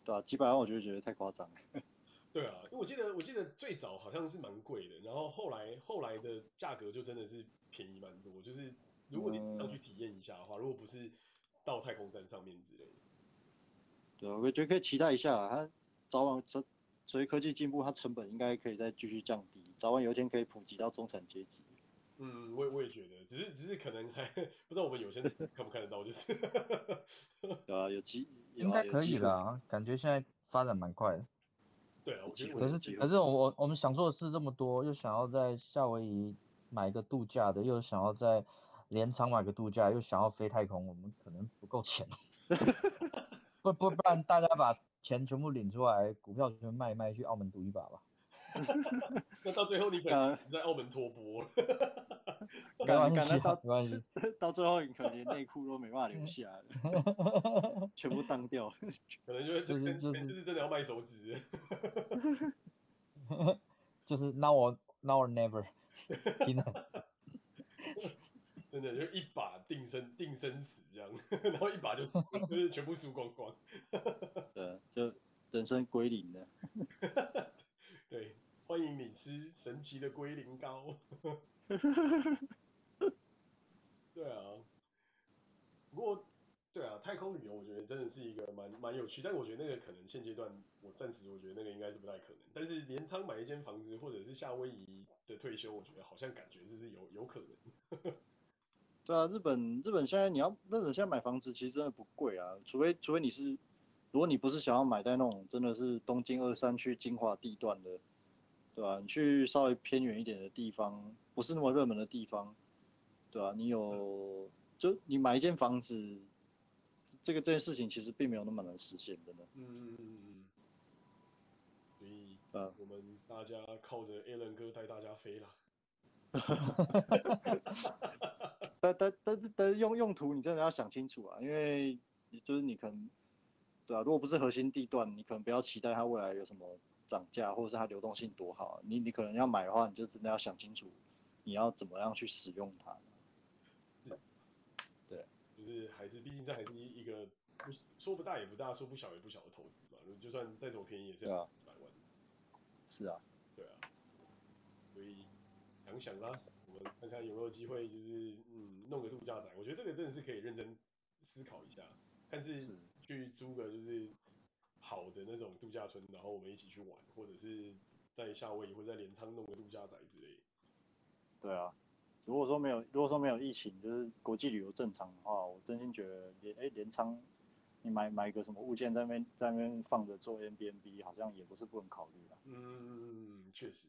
对啊，几百万我就觉得太夸张了。对啊，因为我记得我记得最早好像是蛮贵的，然后后来后来的价格就真的是便宜蛮多。就是如果你要去体验一下的话，嗯，如果不是到太空站上面之类的。对啊，我觉得可以期待一下，它早晚随随科技进步，它成本应该可以再继续降低，早晚有一天可以普及到中产阶级。嗯，我也我也觉得，只是只是可能还 不知道我们有些人 看不看得到，就是。对啊，有机应该可以啦，感觉现在发展蛮快的。对啊，我觉得可是可是我我们想做的事这么多，又想要在夏威夷买一个度假的，又想要在镰仓买个度假，又想要飞太空，我们可能不够钱。不不不然大家把钱全部领出来，股票全部卖一卖，去澳门赌一把吧。那到最后你可能在澳门脱播了。没关系，没关系。到最后你可能连内裤都没办法留下了，全部当掉。可能就会 就是就是就是真的要卖手指。就是 now or now or never。真的就一把定生定生死这样，然后一把就输，就是全部输光光。对，就人生归零了。对，欢迎你吃神奇的龟苓膏。对啊，不过对啊，太空旅游我觉得真的是一个蛮蛮有趣，但我觉得那个可能现阶段我暂时我觉得那个应该是不太可能。但是镰仓买一间房子，或者是夏威夷的退休，我觉得好像感觉就是有有可能。对啊，日本日本现在你要日本现在买房子其实真的不贵啊，除非除非你是，如果你不是想要买在那种真的是东京二三区精华地段的，对吧、啊？你去稍微偏远一点的地方，不是那么热门的地方，对吧、啊？你有就你买一间房子，这个这件事情其实并没有那么难实现，真的。嗯嗯嗯嗯。所以，呃，我们大家靠着 Alan 哥带大家飞了。但但但但用用途你真的要想清楚啊，因为就是你可能，对啊，如果不是核心地段，你可能不要期待它未来有什么涨价，或者是它流动性多好。你你可能要买的话，你就真的要想清楚，你要怎么样去使用它。就是还是毕竟这还是一一个说不大也不大，说不小也不小的投资嘛。就算再怎么便宜也是要几百万。是啊，对啊，所以想想啦。我们看看有没有机会，就是嗯，弄个度假宅。我觉得这个真的是可以认真思考一下。但是去租个就是好的那种度假村，然后我们一起去玩，或者是在夏威夷或者在镰仓弄个度假宅之类。对啊，如果说没有，如果说没有疫情，就是国际旅游正常的话，我真心觉得连哎镰仓，你买买一个什么物件在那边在那边放着做 Airbnb，好像也不是不能考虑的。嗯，确实。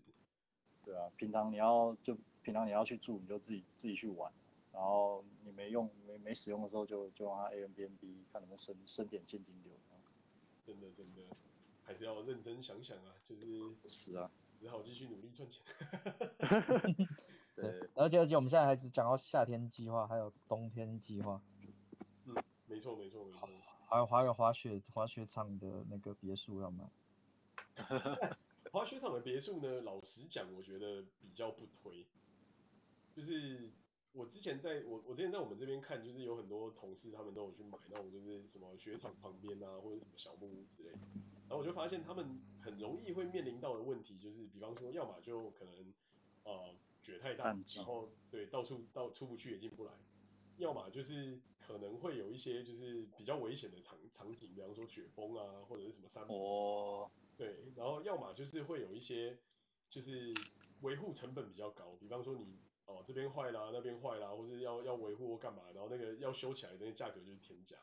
对啊，平常你要就平常你要去住，你就自己自己去玩，然后你没用没没使用的时候就，就就让它 Airbnb 看能不能生生点现金流。真的真的，还是要认真想想啊，就是是啊，只好继续努力赚钱。对，而且而且我们现在还只讲到夏天计划，还有冬天计划。嗯，没错没错没错。还有还有滑雪滑雪场的那个别墅要买？滑雪场的别墅呢，老实讲，我觉得比较不推。就是我之前在我我之前在我们这边看，就是有很多同事他们都有去买那种就是什么雪场旁边啊，或者什么小木屋之类的。然后我就发现他们很容易会面临到的问题，就是比方说，要么就可能呃雪太大，然后对到处到出不去也进不来；要么就是可能会有一些就是比较危险的场场景，比方说雪崩啊，或者是什么山坡。对，然后要么就是会有一些，就是维护成本比较高，比方说你哦这边坏啦，那边坏啦，或是要要维护或干嘛，然后那个要修起来的那个价格就是天价。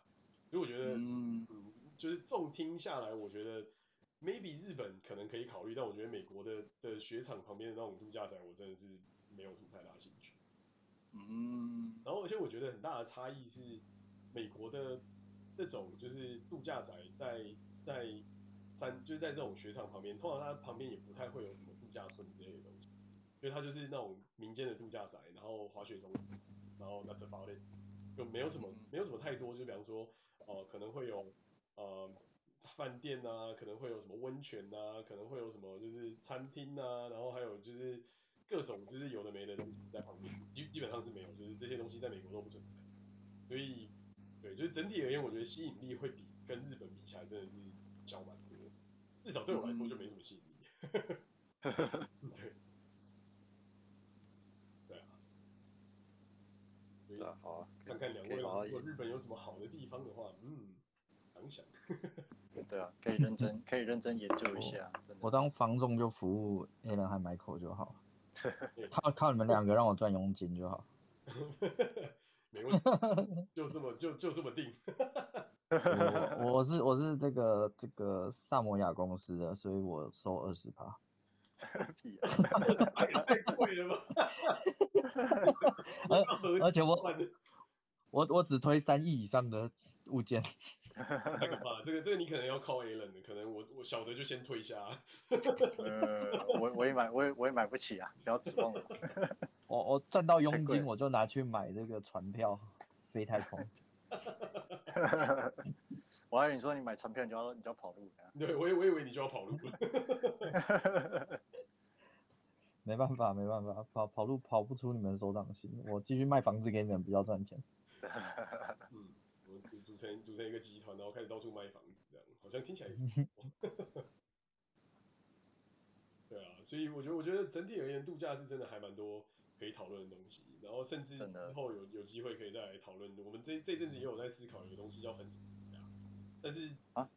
所以我觉得，嗯，嗯，就是纵听下来，我觉得 maybe 日本可能可以考虑，但我觉得美国的的雪场旁边的那种度假宅，我真的是没有什么太大兴趣。嗯，然后而且我觉得很大的差异是，美国的这种就是度假宅在在。山就是在这种雪场旁边，通常它旁边也不太会有什么度假村之类的东西，因为它就是那种民间的度假宅，然后滑雪中心，然后 that's about it，就没有什么没有什么太多，就比方说，呃，可能会有呃饭店啊，可能会有什么温泉啊，可能会有什么就是餐厅啊，然后还有就是各种就是有的没的东西在旁边，基基本上是没有，就是这些东西在美国都不存在。所以，对，就是整体而言，我觉得吸引力会比跟日本比起来真的是小蛮多，至少对我来说就没什么吸引力。嗯、对。对啊，好啊，看看两位如果日本有什么好的地方的话，嗯，想想。对啊，可以认真，可以认真研究一下。我，我当房仲就服务 Alan 和 Michael 就好，靠靠你们两个让我赚佣金就好。没问题，就这么就就这么定。我我是我是这个这个萨摩亚公司的，所以我收二十趴。屁啊！太贵了吧？而而且我我我只推三亿以上的物件。太可怕了，这个这个你可能要靠 Alan 的，可能我我小的就先退下。呃，我我也买我也我也买不起啊，不要指望我。我我赚到佣金我就拿去买这个船票飞太空。我还以为你说你买船票你就要你就要跑路。对，我以我以为你就要跑路了。没办法，没办法，跑跑路跑不出你们手掌心。我继续卖房子给你们比较赚钱。成组成一个集团，然后开始到处卖房子，这样好像听起来。对啊，所以我觉得我觉得整体而言，度假是真的还蛮多可以讨论的东西。然后甚至之后有有机会可以再来讨论。我们这这阵子也有在思考一个东西叫分时度假，但是啊，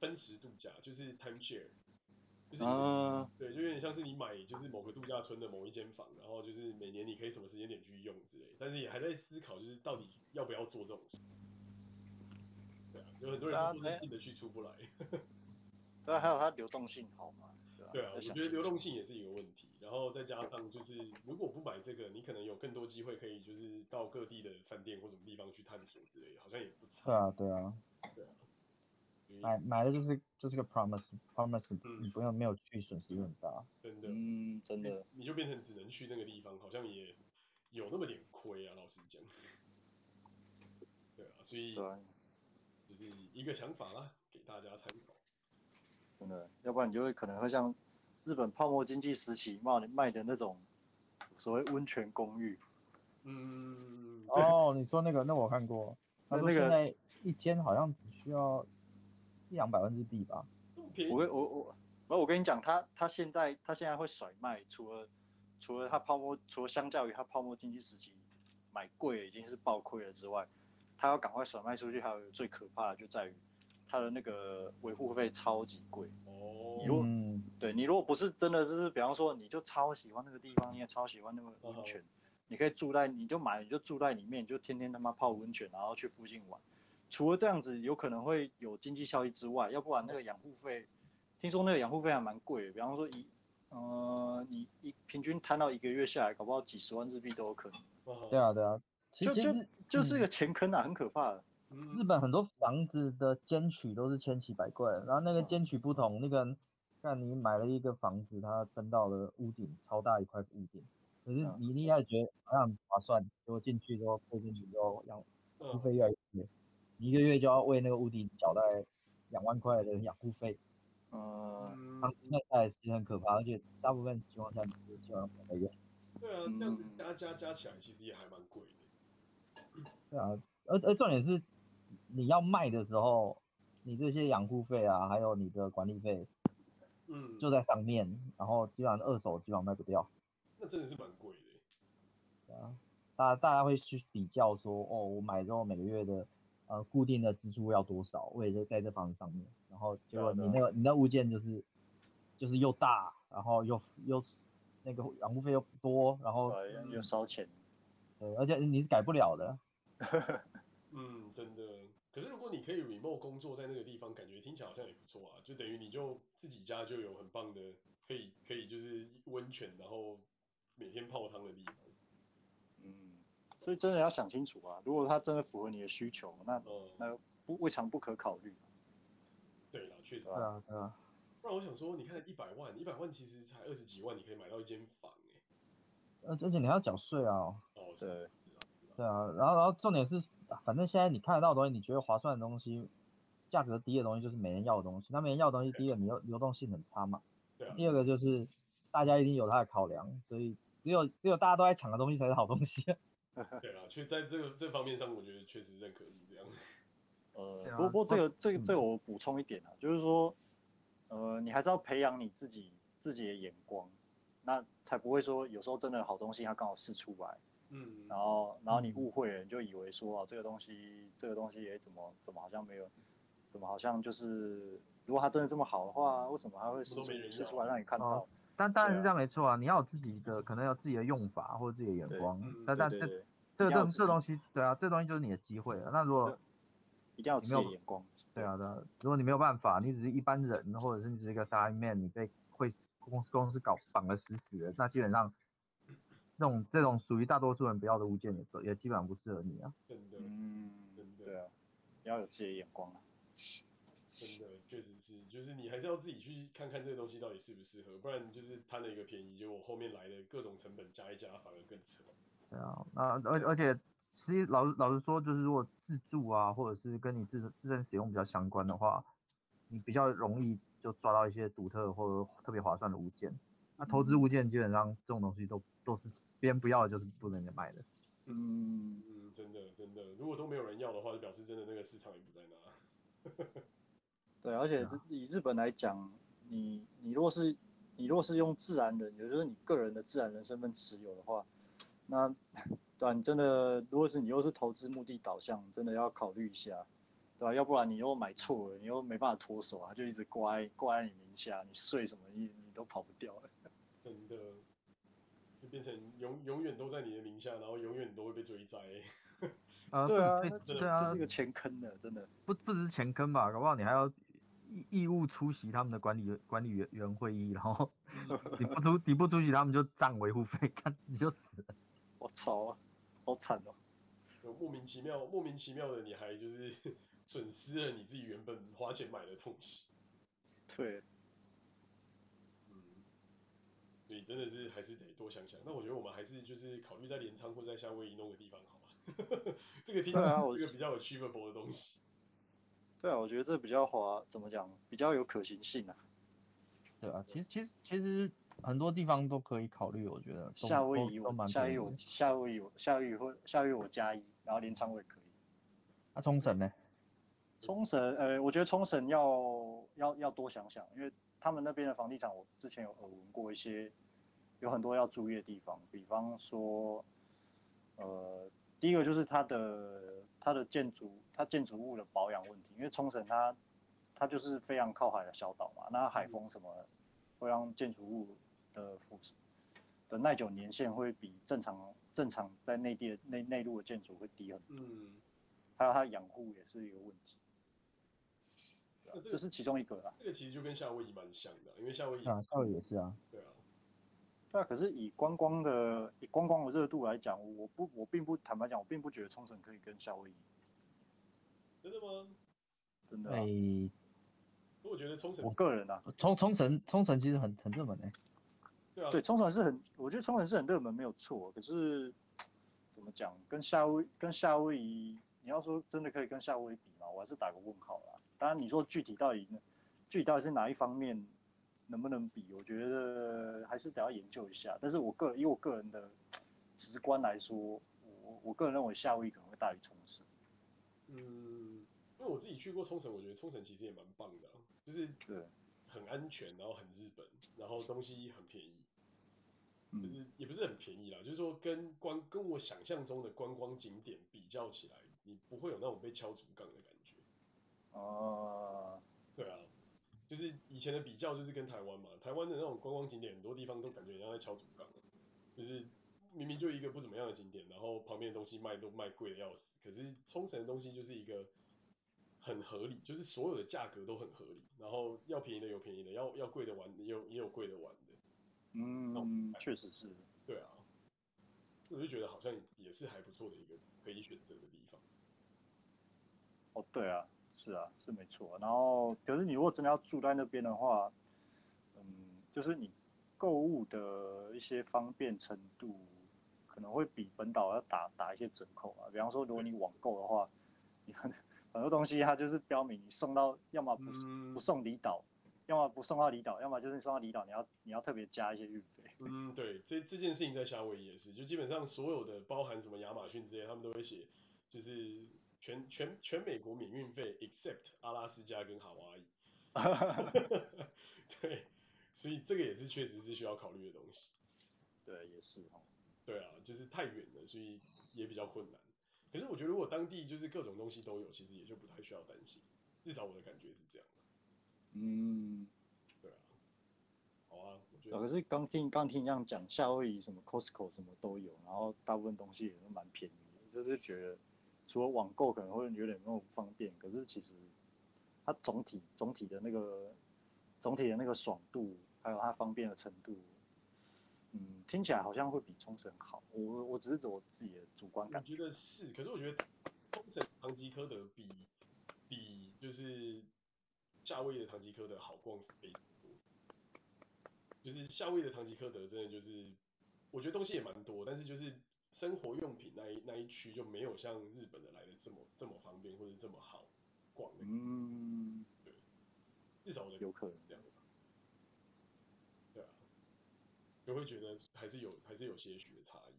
奔驰度假就是 time share。就是、uh, 对，就有点像是你买就是某个度假村的某一间房，然后就是每年你可以什么时间点去用之类，但是也还在思考就是到底要不要做这种事。有很多人进得去出不来。对啊，还有它流动性好吗？对啊，对啊，我觉得流动性也是一个问题，然后再加上就是如果不买这个，你可能有更多机会可以就是到各地的饭店或什么地方去探索之类的，好像也不差。对啊，对啊。对啊。买买的就是就是个 promise，promise，你不用没有去损失很大。真的，嗯，真的，你就变成只能去那个地方，好像也有那么点亏啊，老实讲。对啊，所以就是一个想法啦，给大家参考。真的，要不然你就会可能会像日本泡沫经济时期卖卖的那种所谓温泉公寓。嗯。哦，你说那个，那我看过，他说现在一间好像只需要。一两百万日币吧。我跟我我我我跟你讲，他他现在他现在会甩卖，除了除了他泡沫，除了相较于他泡沫经济时期买贵已经是爆亏了之外，他要赶快甩卖出去，还有最可怕的就在于他的那个维护费超级贵。哦。你如果对你如果不是真的就是比方说你就超喜欢那个地方，你也超喜欢那个温泉，你可以住在你就买你就住在里面，你就天天他妈泡温泉，然后去附近玩。除了这样子有可能会有经济效益之外，要不然那个养护费，听说那个养护费还蛮贵的。比方说一，呃，你一平均摊到一个月下来，搞不好几十万日币都有可能。对啊，对啊，就就就是一个钱坑啊，嗯、很可怕的。日本很多房子的间取都是千奇百怪的，然后那个间取不同，那个看你买了一个房子，它分到了屋顶超大一块屋顶，可是你一开始觉得好像很划算，结果进去之后，住进去之后养护费越来越贵。一个月就要为那个屋顶缴大概两万块的养护费，嗯，那那也是很可怕，而且大部分情况下你只是交两百块用。对啊，这样子加加加起来其实也还蛮贵的。对啊，而而重点是你要卖的时候，你这些养护费啊，还有你的管理费，嗯，就在上面，然后基本上二手基本上卖不掉。那真的是蛮贵的。对啊，大大家会去比较说，哦，我买之后每个月的。呃，固定的支出要多少？我也就在这房子上面，然后结果你那个你那物件就是就是又大，然后又又那个养护费又多，然后又烧钱，对，而且你是改不了的。嗯，真的。可是如果你可以 remote 工作在那个地方，感觉听起来好像也不错啊，就等于你就自己家就有很棒的，可以可以就是温泉，然后每天泡汤的地方。嗯。所以真的要想清楚啊！如果它真的符合你的需求，那、嗯、那不未尝不可考虑。对了，确实。对啊，对啊。不然我想说，你看一百万，一百万其实才二十几万，你可以买到一间房哎、欸。而且你还要缴税啊。哦，对。对啊，然后然后重点是，反正现在你看得到的东西，你觉得划算的东西，价格低的东西就是没人要的东西。那没人要的东西，第一个你流流动性很差嘛。对啊。第二个就是大家一定有他的考量，所以只有只有大家都在抢的东西才是好东西。对啊，确在这个这方面上，我觉得确实认可是这样。呃，不过不过这个这个这个我补充一点啊，就是说，呃，你还是要培养你自己自己的眼光，那才不会说有时候真的好东西它刚好试出来，嗯，然后然后你误会了，你就以为说啊这个东西这个东西也怎么怎么好像没有，怎么好像就是如果它真的这么好的话，为什么还会试出试出来让你看到？但当然是这样没错啊，你要有自己的可能有自己的用法或者自己的眼光，那但这这个这这东西对啊，这东西就是你的机会了。那如果一定要有眼光，对啊的。如果你没有办法，你只是一般人，或者是你只是一个 salaryman，你被会公司公司搞绑得死死的，那基本上这种这种属于大多数人不要的物件也也基本上不适合你啊。真的，嗯，对啊，要有自己的眼光啊。真的，确实是，就是你还是要自己去看看这个东西到底适不适合，不然就是贪了一个便宜，结果后面来的各种成本加一加，反而更扯。对啊，那而而且其实老老实说，就是如果自住啊，或者是跟你自自身使用比较相关的话，你比较容易就抓到一些独特或者特别划算的物件。那投资物件基本上这种东西都都是别人不要的，就是不能卖的。嗯嗯，真的真的，如果都没有人要的话，就表示真的那个市场也不在那。对，而且以日本来讲，你你如果是你如果是用自然人，也就是你个人的自然人身份持有的话。那，对啊，你真的，如果是你又是投资目的导向，真的要考虑一下，对吧、啊？要不然你又买错了，你又没办法脱手啊，就一直挂在挂在你名下，你税什么你你都跑不掉了。真的，就变成永永远都在你的名下，然后永远都会被追债。啊，对啊，对啊，这是一个钱坑的，真的。不不只是钱坑吧，搞不好你还要义义务出席他们的管理管理员员会议，然后 你不出你不出席，他们就涨维护费，看你就死了。我操啊，好惨哦！莫名其妙，莫名其妙的，你还就是 损失了你自己原本花钱买的东西。对，嗯，所以真的是还是得多想想。那我觉得我们还是就是考虑在镰仓或在夏威夷弄个地方好了。这个地方这个比较有 achievable 的东西。对啊，我觉得这比较滑，怎么讲？比较有可行性啊。对啊，其实其实其实。很多地方都可以考虑，我觉得。夏威夷我夏威夷我夏威夷我夏威夷或夏威夷我加一，然后镰仓我也可以。那冲绳呢？冲绳呃，我觉得冲绳要要要多想想，因为他们那边的房地产我之前有耳闻过一些，有很多要注意的地方，比方说，呃，第一个就是它的它的建筑它建筑物的保养问题，因为冲绳它它就是非常靠海的小岛嘛，那海风什么会让建筑物。的腐蚀的耐久年限会比正常正常在内地的内内陆的建筑会低很多，嗯，还有它养护也是一个问题，这，这是其中一个啦。这个其实就跟夏威夷蛮像的，因为夏威夷啊，夏威夷也是啊，对啊，对啊，可是以观光的以观光的热度来讲，我不我并不坦白讲，我并不觉得冲绳可以跟夏威夷，真的吗？真的、啊，哎，我觉得冲绳，我个人啊，冲冲绳冲绳其实很很热门诶、欸。对，冲绳是很，我觉得冲绳是很热门，没有错。可是怎么讲，跟夏威跟夏威夷，你要说真的可以跟夏威夷比吗？我还是打个问号啦。当然，你说具体到底呢，具体到底是哪一方面能不能比，我觉得还是得要研究一下。但是我个人以我个人的直观来说，我我个人认为夏威夷可能会大于冲绳。嗯，因为我自己去过冲绳，我觉得冲绳其实也蛮棒的，就是对。很安全，然后很日本，然后东西很便宜，就是也不是很便宜啦，就是说跟观跟我想象中的观光景点比较起来，你不会有那种被敲竹杠的感觉。哦，对啊，就是以前的比较就是跟台湾嘛，台湾的那种观光景点很多地方都感觉像在敲竹杠，就是明明就一个不怎么样的景点，然后旁边的东西卖都卖贵的要死，可是冲绳的东西就是一个。很合理，就是所有的价格都很合理，然后要便宜的有便宜的，要要贵的玩的也有也有贵的玩的。嗯，确实是。对啊，我就觉得好像也是还不错的一个可以选择的地方。哦，对啊，是啊，是没错。然后，可是你如果真的要住在那边的话，嗯，就是你购物的一些方便程度可能会比本岛要打打一些折扣啊。比方说，如果你网购的话，你很。很多东西它就是标明你送到，要么不不送离岛，要么不送到离岛，要么就是送到离岛，你要你要特别加一些运费。嗯，对，这这件事情在夏威夷也是，就基本上所有的包含什么亚马逊这些，他们都会写，就是全全全美国免运费，except 阿拉斯加跟夏威夷。对，所以这个也是确实是需要考虑的东西。对，也是哦。对啊，就是太远了，所以也比较困难。可是我觉得如果当地就是各种东西都有，其实也就不太需要担心。至少我的感觉是这样。嗯，对啊。好啊，我觉得。可是刚听刚听你这样讲，夏威夷什么 Costco 什么都有，然后大部分东西也都蛮便宜的，就是觉得除了网购可能会有点那种不方便，可是其实它总体总体的那个总体的那个爽度，还有它方便的程度。嗯，听起来好像会比冲绳好。我我只是我自己的主观感觉。我觉得是，可是我觉得冲绳唐吉诃德比比就是夏威的唐吉诃德好逛非常多。就是夏威夷的唐吉诃德真的就是，我觉得东西也蛮多，但是就是生活用品那一那一区就没有像日本的来的这么这么方便或者这么好逛。嗯，对，至少我的有可能这样。就会觉得还是有还是有些许的差异。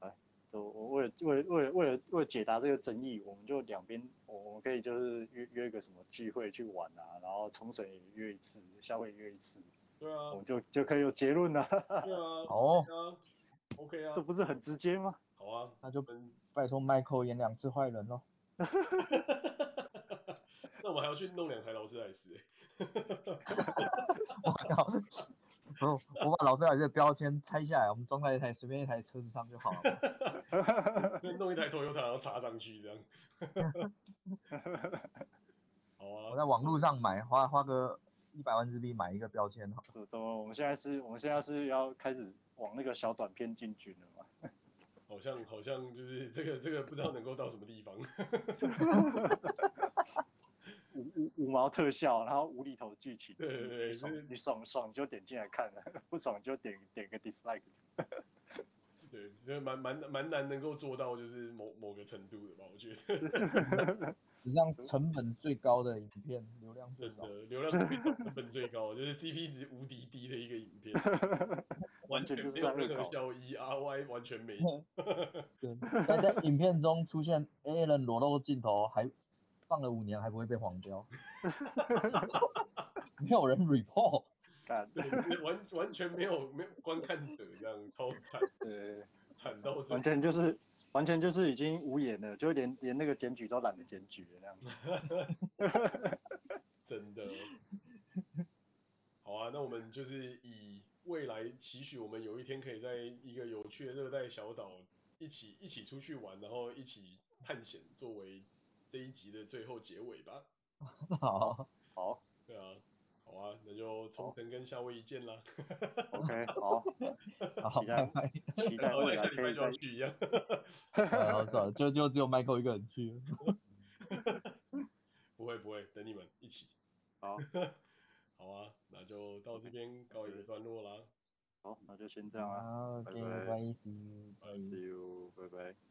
哎，就我为了为了为了为了为了解答这个争议，我们就两边我们可以就是约约一个什么聚会去玩啊，然后冲绳也约一次，夏威夷约一次。对啊。我们就就可以有结论了。对啊。哦。啊。OK 啊。这不是很直接吗？好啊，那就拜托 Michael 演两次坏人喽。那我们还要去弄两台劳斯莱斯。我靠。不，我把劳斯莱斯的标签拆下来，我们装在一台随便一台车子上就好了。弄一台 Toyota 然后插上去这样。好啊。我在网络上买，花花个一百万日币买一个标签好。怎么？我们现在是，我们现在是要开始往那个小短片进军了吗？好像好像就是这个这个不知道能够到什么地方。五五五毛特效，然后无厘头剧情，对对对，你爽你爽爽就点进来看了，不爽就点点个 dislike。对，这蛮蛮蛮难能够做到，就是某某个程度的吧，我觉得。实际上成本最高的影片，流量最少。流量最高，成本最高，就是 CP 值无敌低的一个影片，完全没有任何效益，ROI 完全没有。对，但在影片中出现 A 人裸露镜头还。放了五年还不会被黄标，没有人 report，对，完完全没有没有观看者这样超惨，对，惨到完全就是完全就是已经无言了，就连连那个检举都懒得检举了那样，真的，好啊，那我们就是以未来期许，我们有一天可以在一个有趣的热带小岛一起一起出去玩，然后一起探险作为。这一集的最后结尾吧。好，好，对啊，好啊，那就冲绳跟夏威夷见啦。OK，好，好，拜拜，期待未来可以再去一样。好，算了，就就只有 Michael 一个人去。不会不会，等你们一起。好，好啊，那就到这边告一个段落啦。好，那就先这样啦。拜，拜拜，See you，See you，拜拜。